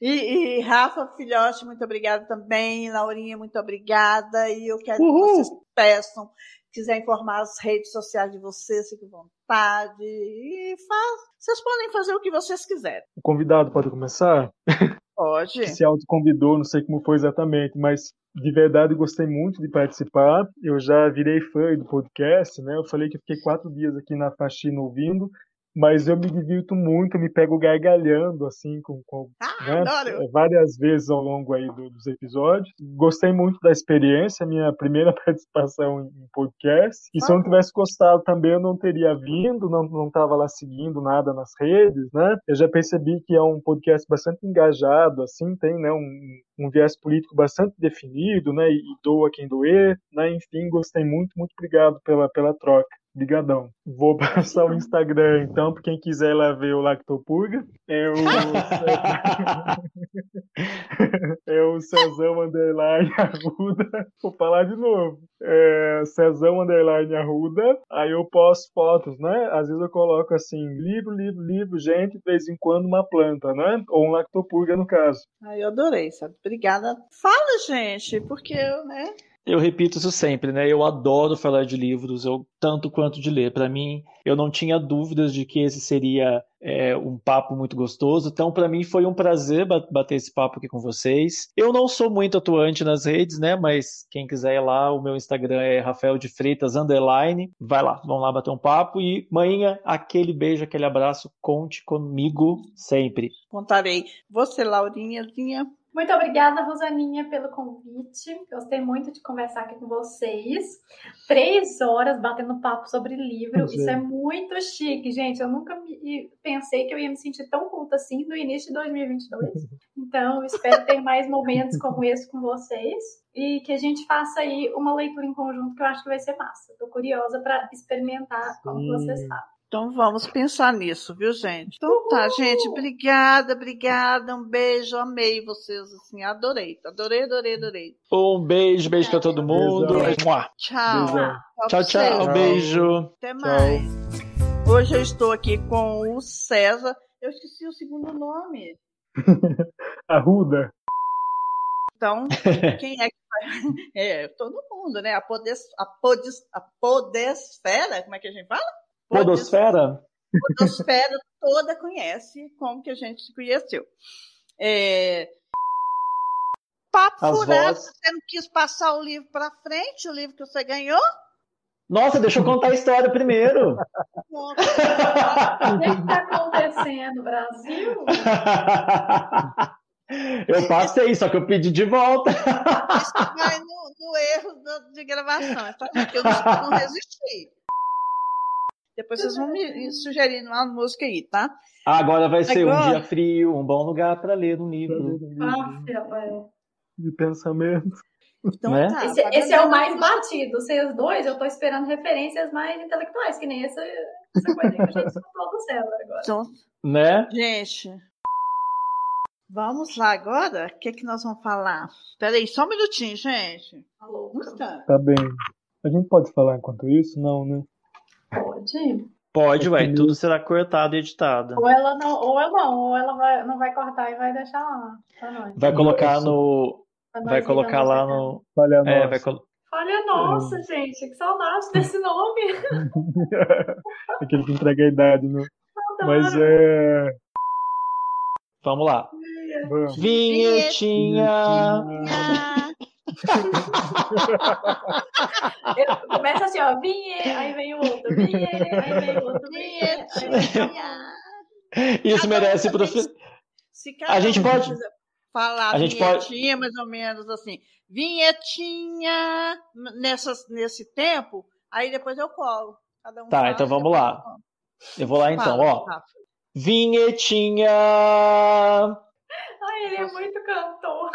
E, e, Rafa Filhote, muito obrigada também. Laurinha, muito obrigada. E eu quero Uhul. que vocês peçam, quiser informar as redes sociais de vocês, fique à vontade. E faz. Vocês podem fazer o que vocês quiserem. O convidado pode começar? Pode. Se autoconvidou, não sei como foi exatamente, mas de verdade gostei muito de participar. Eu já virei fã do podcast, né? Eu falei que fiquei quatro dias aqui na faxina ouvindo, mas eu me divirto muito, me pego gargalhando, assim, com, com ah, né? várias vezes ao longo aí do, dos episódios. Gostei muito da experiência, minha primeira participação em podcast. E se eu não tivesse gostado também, eu não teria vindo, não, não tava lá seguindo nada nas redes, né? Eu já percebi que é um podcast bastante engajado, assim, tem, né, um, um viés político bastante definido, né, e doa quem doer, né? Enfim, gostei muito, muito obrigado pela, pela troca. Obrigadão. Vou passar o Instagram, então, para quem quiser lá ver o Lactopurga. É o, é o Cezão Underline Arruda. Vou falar de novo. É Cezão Underline Arruda. Aí eu posto fotos, né? Às vezes eu coloco assim, livro, livro, livro, gente, de vez em quando uma planta, né? Ou um lactopurga no caso. Ai, eu adorei, sabe? Obrigada. Fala, gente, porque eu, né? Eu repito isso sempre, né? Eu adoro falar de livros, eu tanto quanto de ler. Para mim, eu não tinha dúvidas de que esse seria é, um papo muito gostoso. Então, para mim, foi um prazer bater esse papo aqui com vocês. Eu não sou muito atuante nas redes, né? Mas quem quiser ir lá, o meu Instagram é Rafael de Freitas underline. Vai lá, vamos lá bater um papo. E, manhã, aquele beijo, aquele abraço. Conte comigo sempre. Contarei. Você, Laurinhazinha. Muito obrigada, Rosaninha, pelo convite. Gostei muito de conversar aqui com vocês. Três horas batendo papo sobre livro. Sim. Isso é muito chique, gente. Eu nunca me- pensei que eu ia me sentir tão culta assim no início de 2022. Então, espero ter mais momentos como esse com vocês. E que a gente faça aí uma leitura em conjunto, que eu acho que vai ser massa. Tô curiosa para experimentar como Sim. vocês falam. Então vamos pensar nisso, viu, gente? Então tá, gente. Obrigada, obrigada. Um beijo. Amei vocês, assim. Adorei. Adorei, adorei, adorei. Um beijo, beijo pra todo mundo. Tchau. Tchau, tchau. Tchau. Beijo. Até mais. Hoje eu estou aqui com o César. Eu esqueci o segundo nome. Arruda. Então, quem é que vai? É, todo mundo, né? A, podes, a, podes, a podesfera, como é que a gente fala? Podosfera? Podosfera toda conhece como que a gente se conheceu. É, Papo As furado, vozes. você não quis passar o livro para frente, o livro que você ganhou? Nossa, deixa eu contar a história primeiro. O que está acontecendo, Brasil? Eu passei, só que eu pedi de volta. Isso vai no, no erro do- de gravação. É só porque eu não, não resisti. Depois vocês vão me sugerir uma música aí, tá? Agora vai ser um Agora- dia frio, um bom lugar para ler um livro. Rapaz. De pensamento. Então Né? tá. Esse, tá esse é o mais batido. Vocês dois, eu tô esperando referências mais intelectuais, que nem essa, essa coisa que a gente escutou do César agora. Então, Né? gente, vamos lá agora? O que, que nós vamos falar? Peraí, só um minutinho, gente. Tá Um louca? instante. Tá bem. A gente pode falar enquanto isso? Não, né? Pode. Pode, Comigo. tudo será cortado e editado. Ou ela não, ou ela não, ou ela vai, não vai cortar e vai deixar lá nós. Vai colocar no. Nós Vai colocar dando lá no. Falha É, nossa. vai Olha, nossa, gente, que saudade desse nome. Aquele que entrega a idade, né? Mas é. Vamos lá. Vamos. Vinhetinha. Começa assim, ó, vinhe, aí vem o outro, vinhe, aí vem o outro, vinhe. Isso Cada merece pro também- fi- Se cada A gente pode- falar a gente pode- vinhetinha, mais ou menos assim. Vinhetinha nessas, nesse tempo, aí depois eu colo. Cada um Tá, fala, então vamos lá. eu vou lá então, Fala, ó. Vinhetinha. Ai, ele é muito cantor.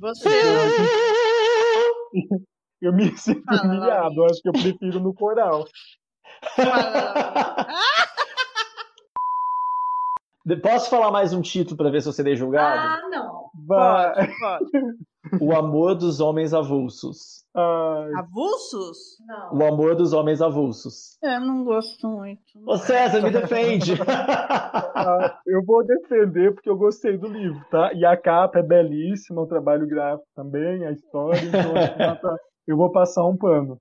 Você, Eu me sinto Fala, humilhado. Acho que eu prefiro no coral. fala, Posso falar mais um título para ver se eu serei julgado? Ah, não. Vai. pode, pode. O amor dos homens avulsos. Ai, Avulsos? Não. O amor dos homens avulsos. Eu não gosto muito. Ô César, me defende. ah, eu vou defender porque eu gostei do livro, tá? E a capa é belíssima, o trabalho gráfico também, a história. Então eu vou passar um pano.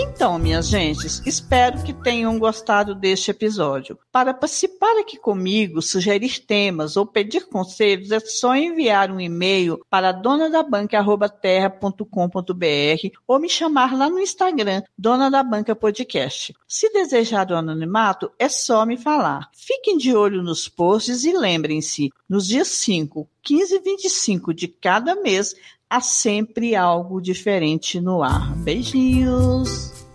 Então, minhas gentes, espero que tenham gostado deste episódio. Para participar aqui comigo, sugerir temas ou pedir conselhos, é só enviar um e-mail para donadabanca.terra.com.br ou me chamar lá no Instagram, Dona da Banca Podcast. Se desejar o anonimato, é só me falar. Fiquem de olho nos posts e lembrem-se, nos dias 5, 15 e 25 de cada mês, há sempre algo diferente no ar. Beijinhos!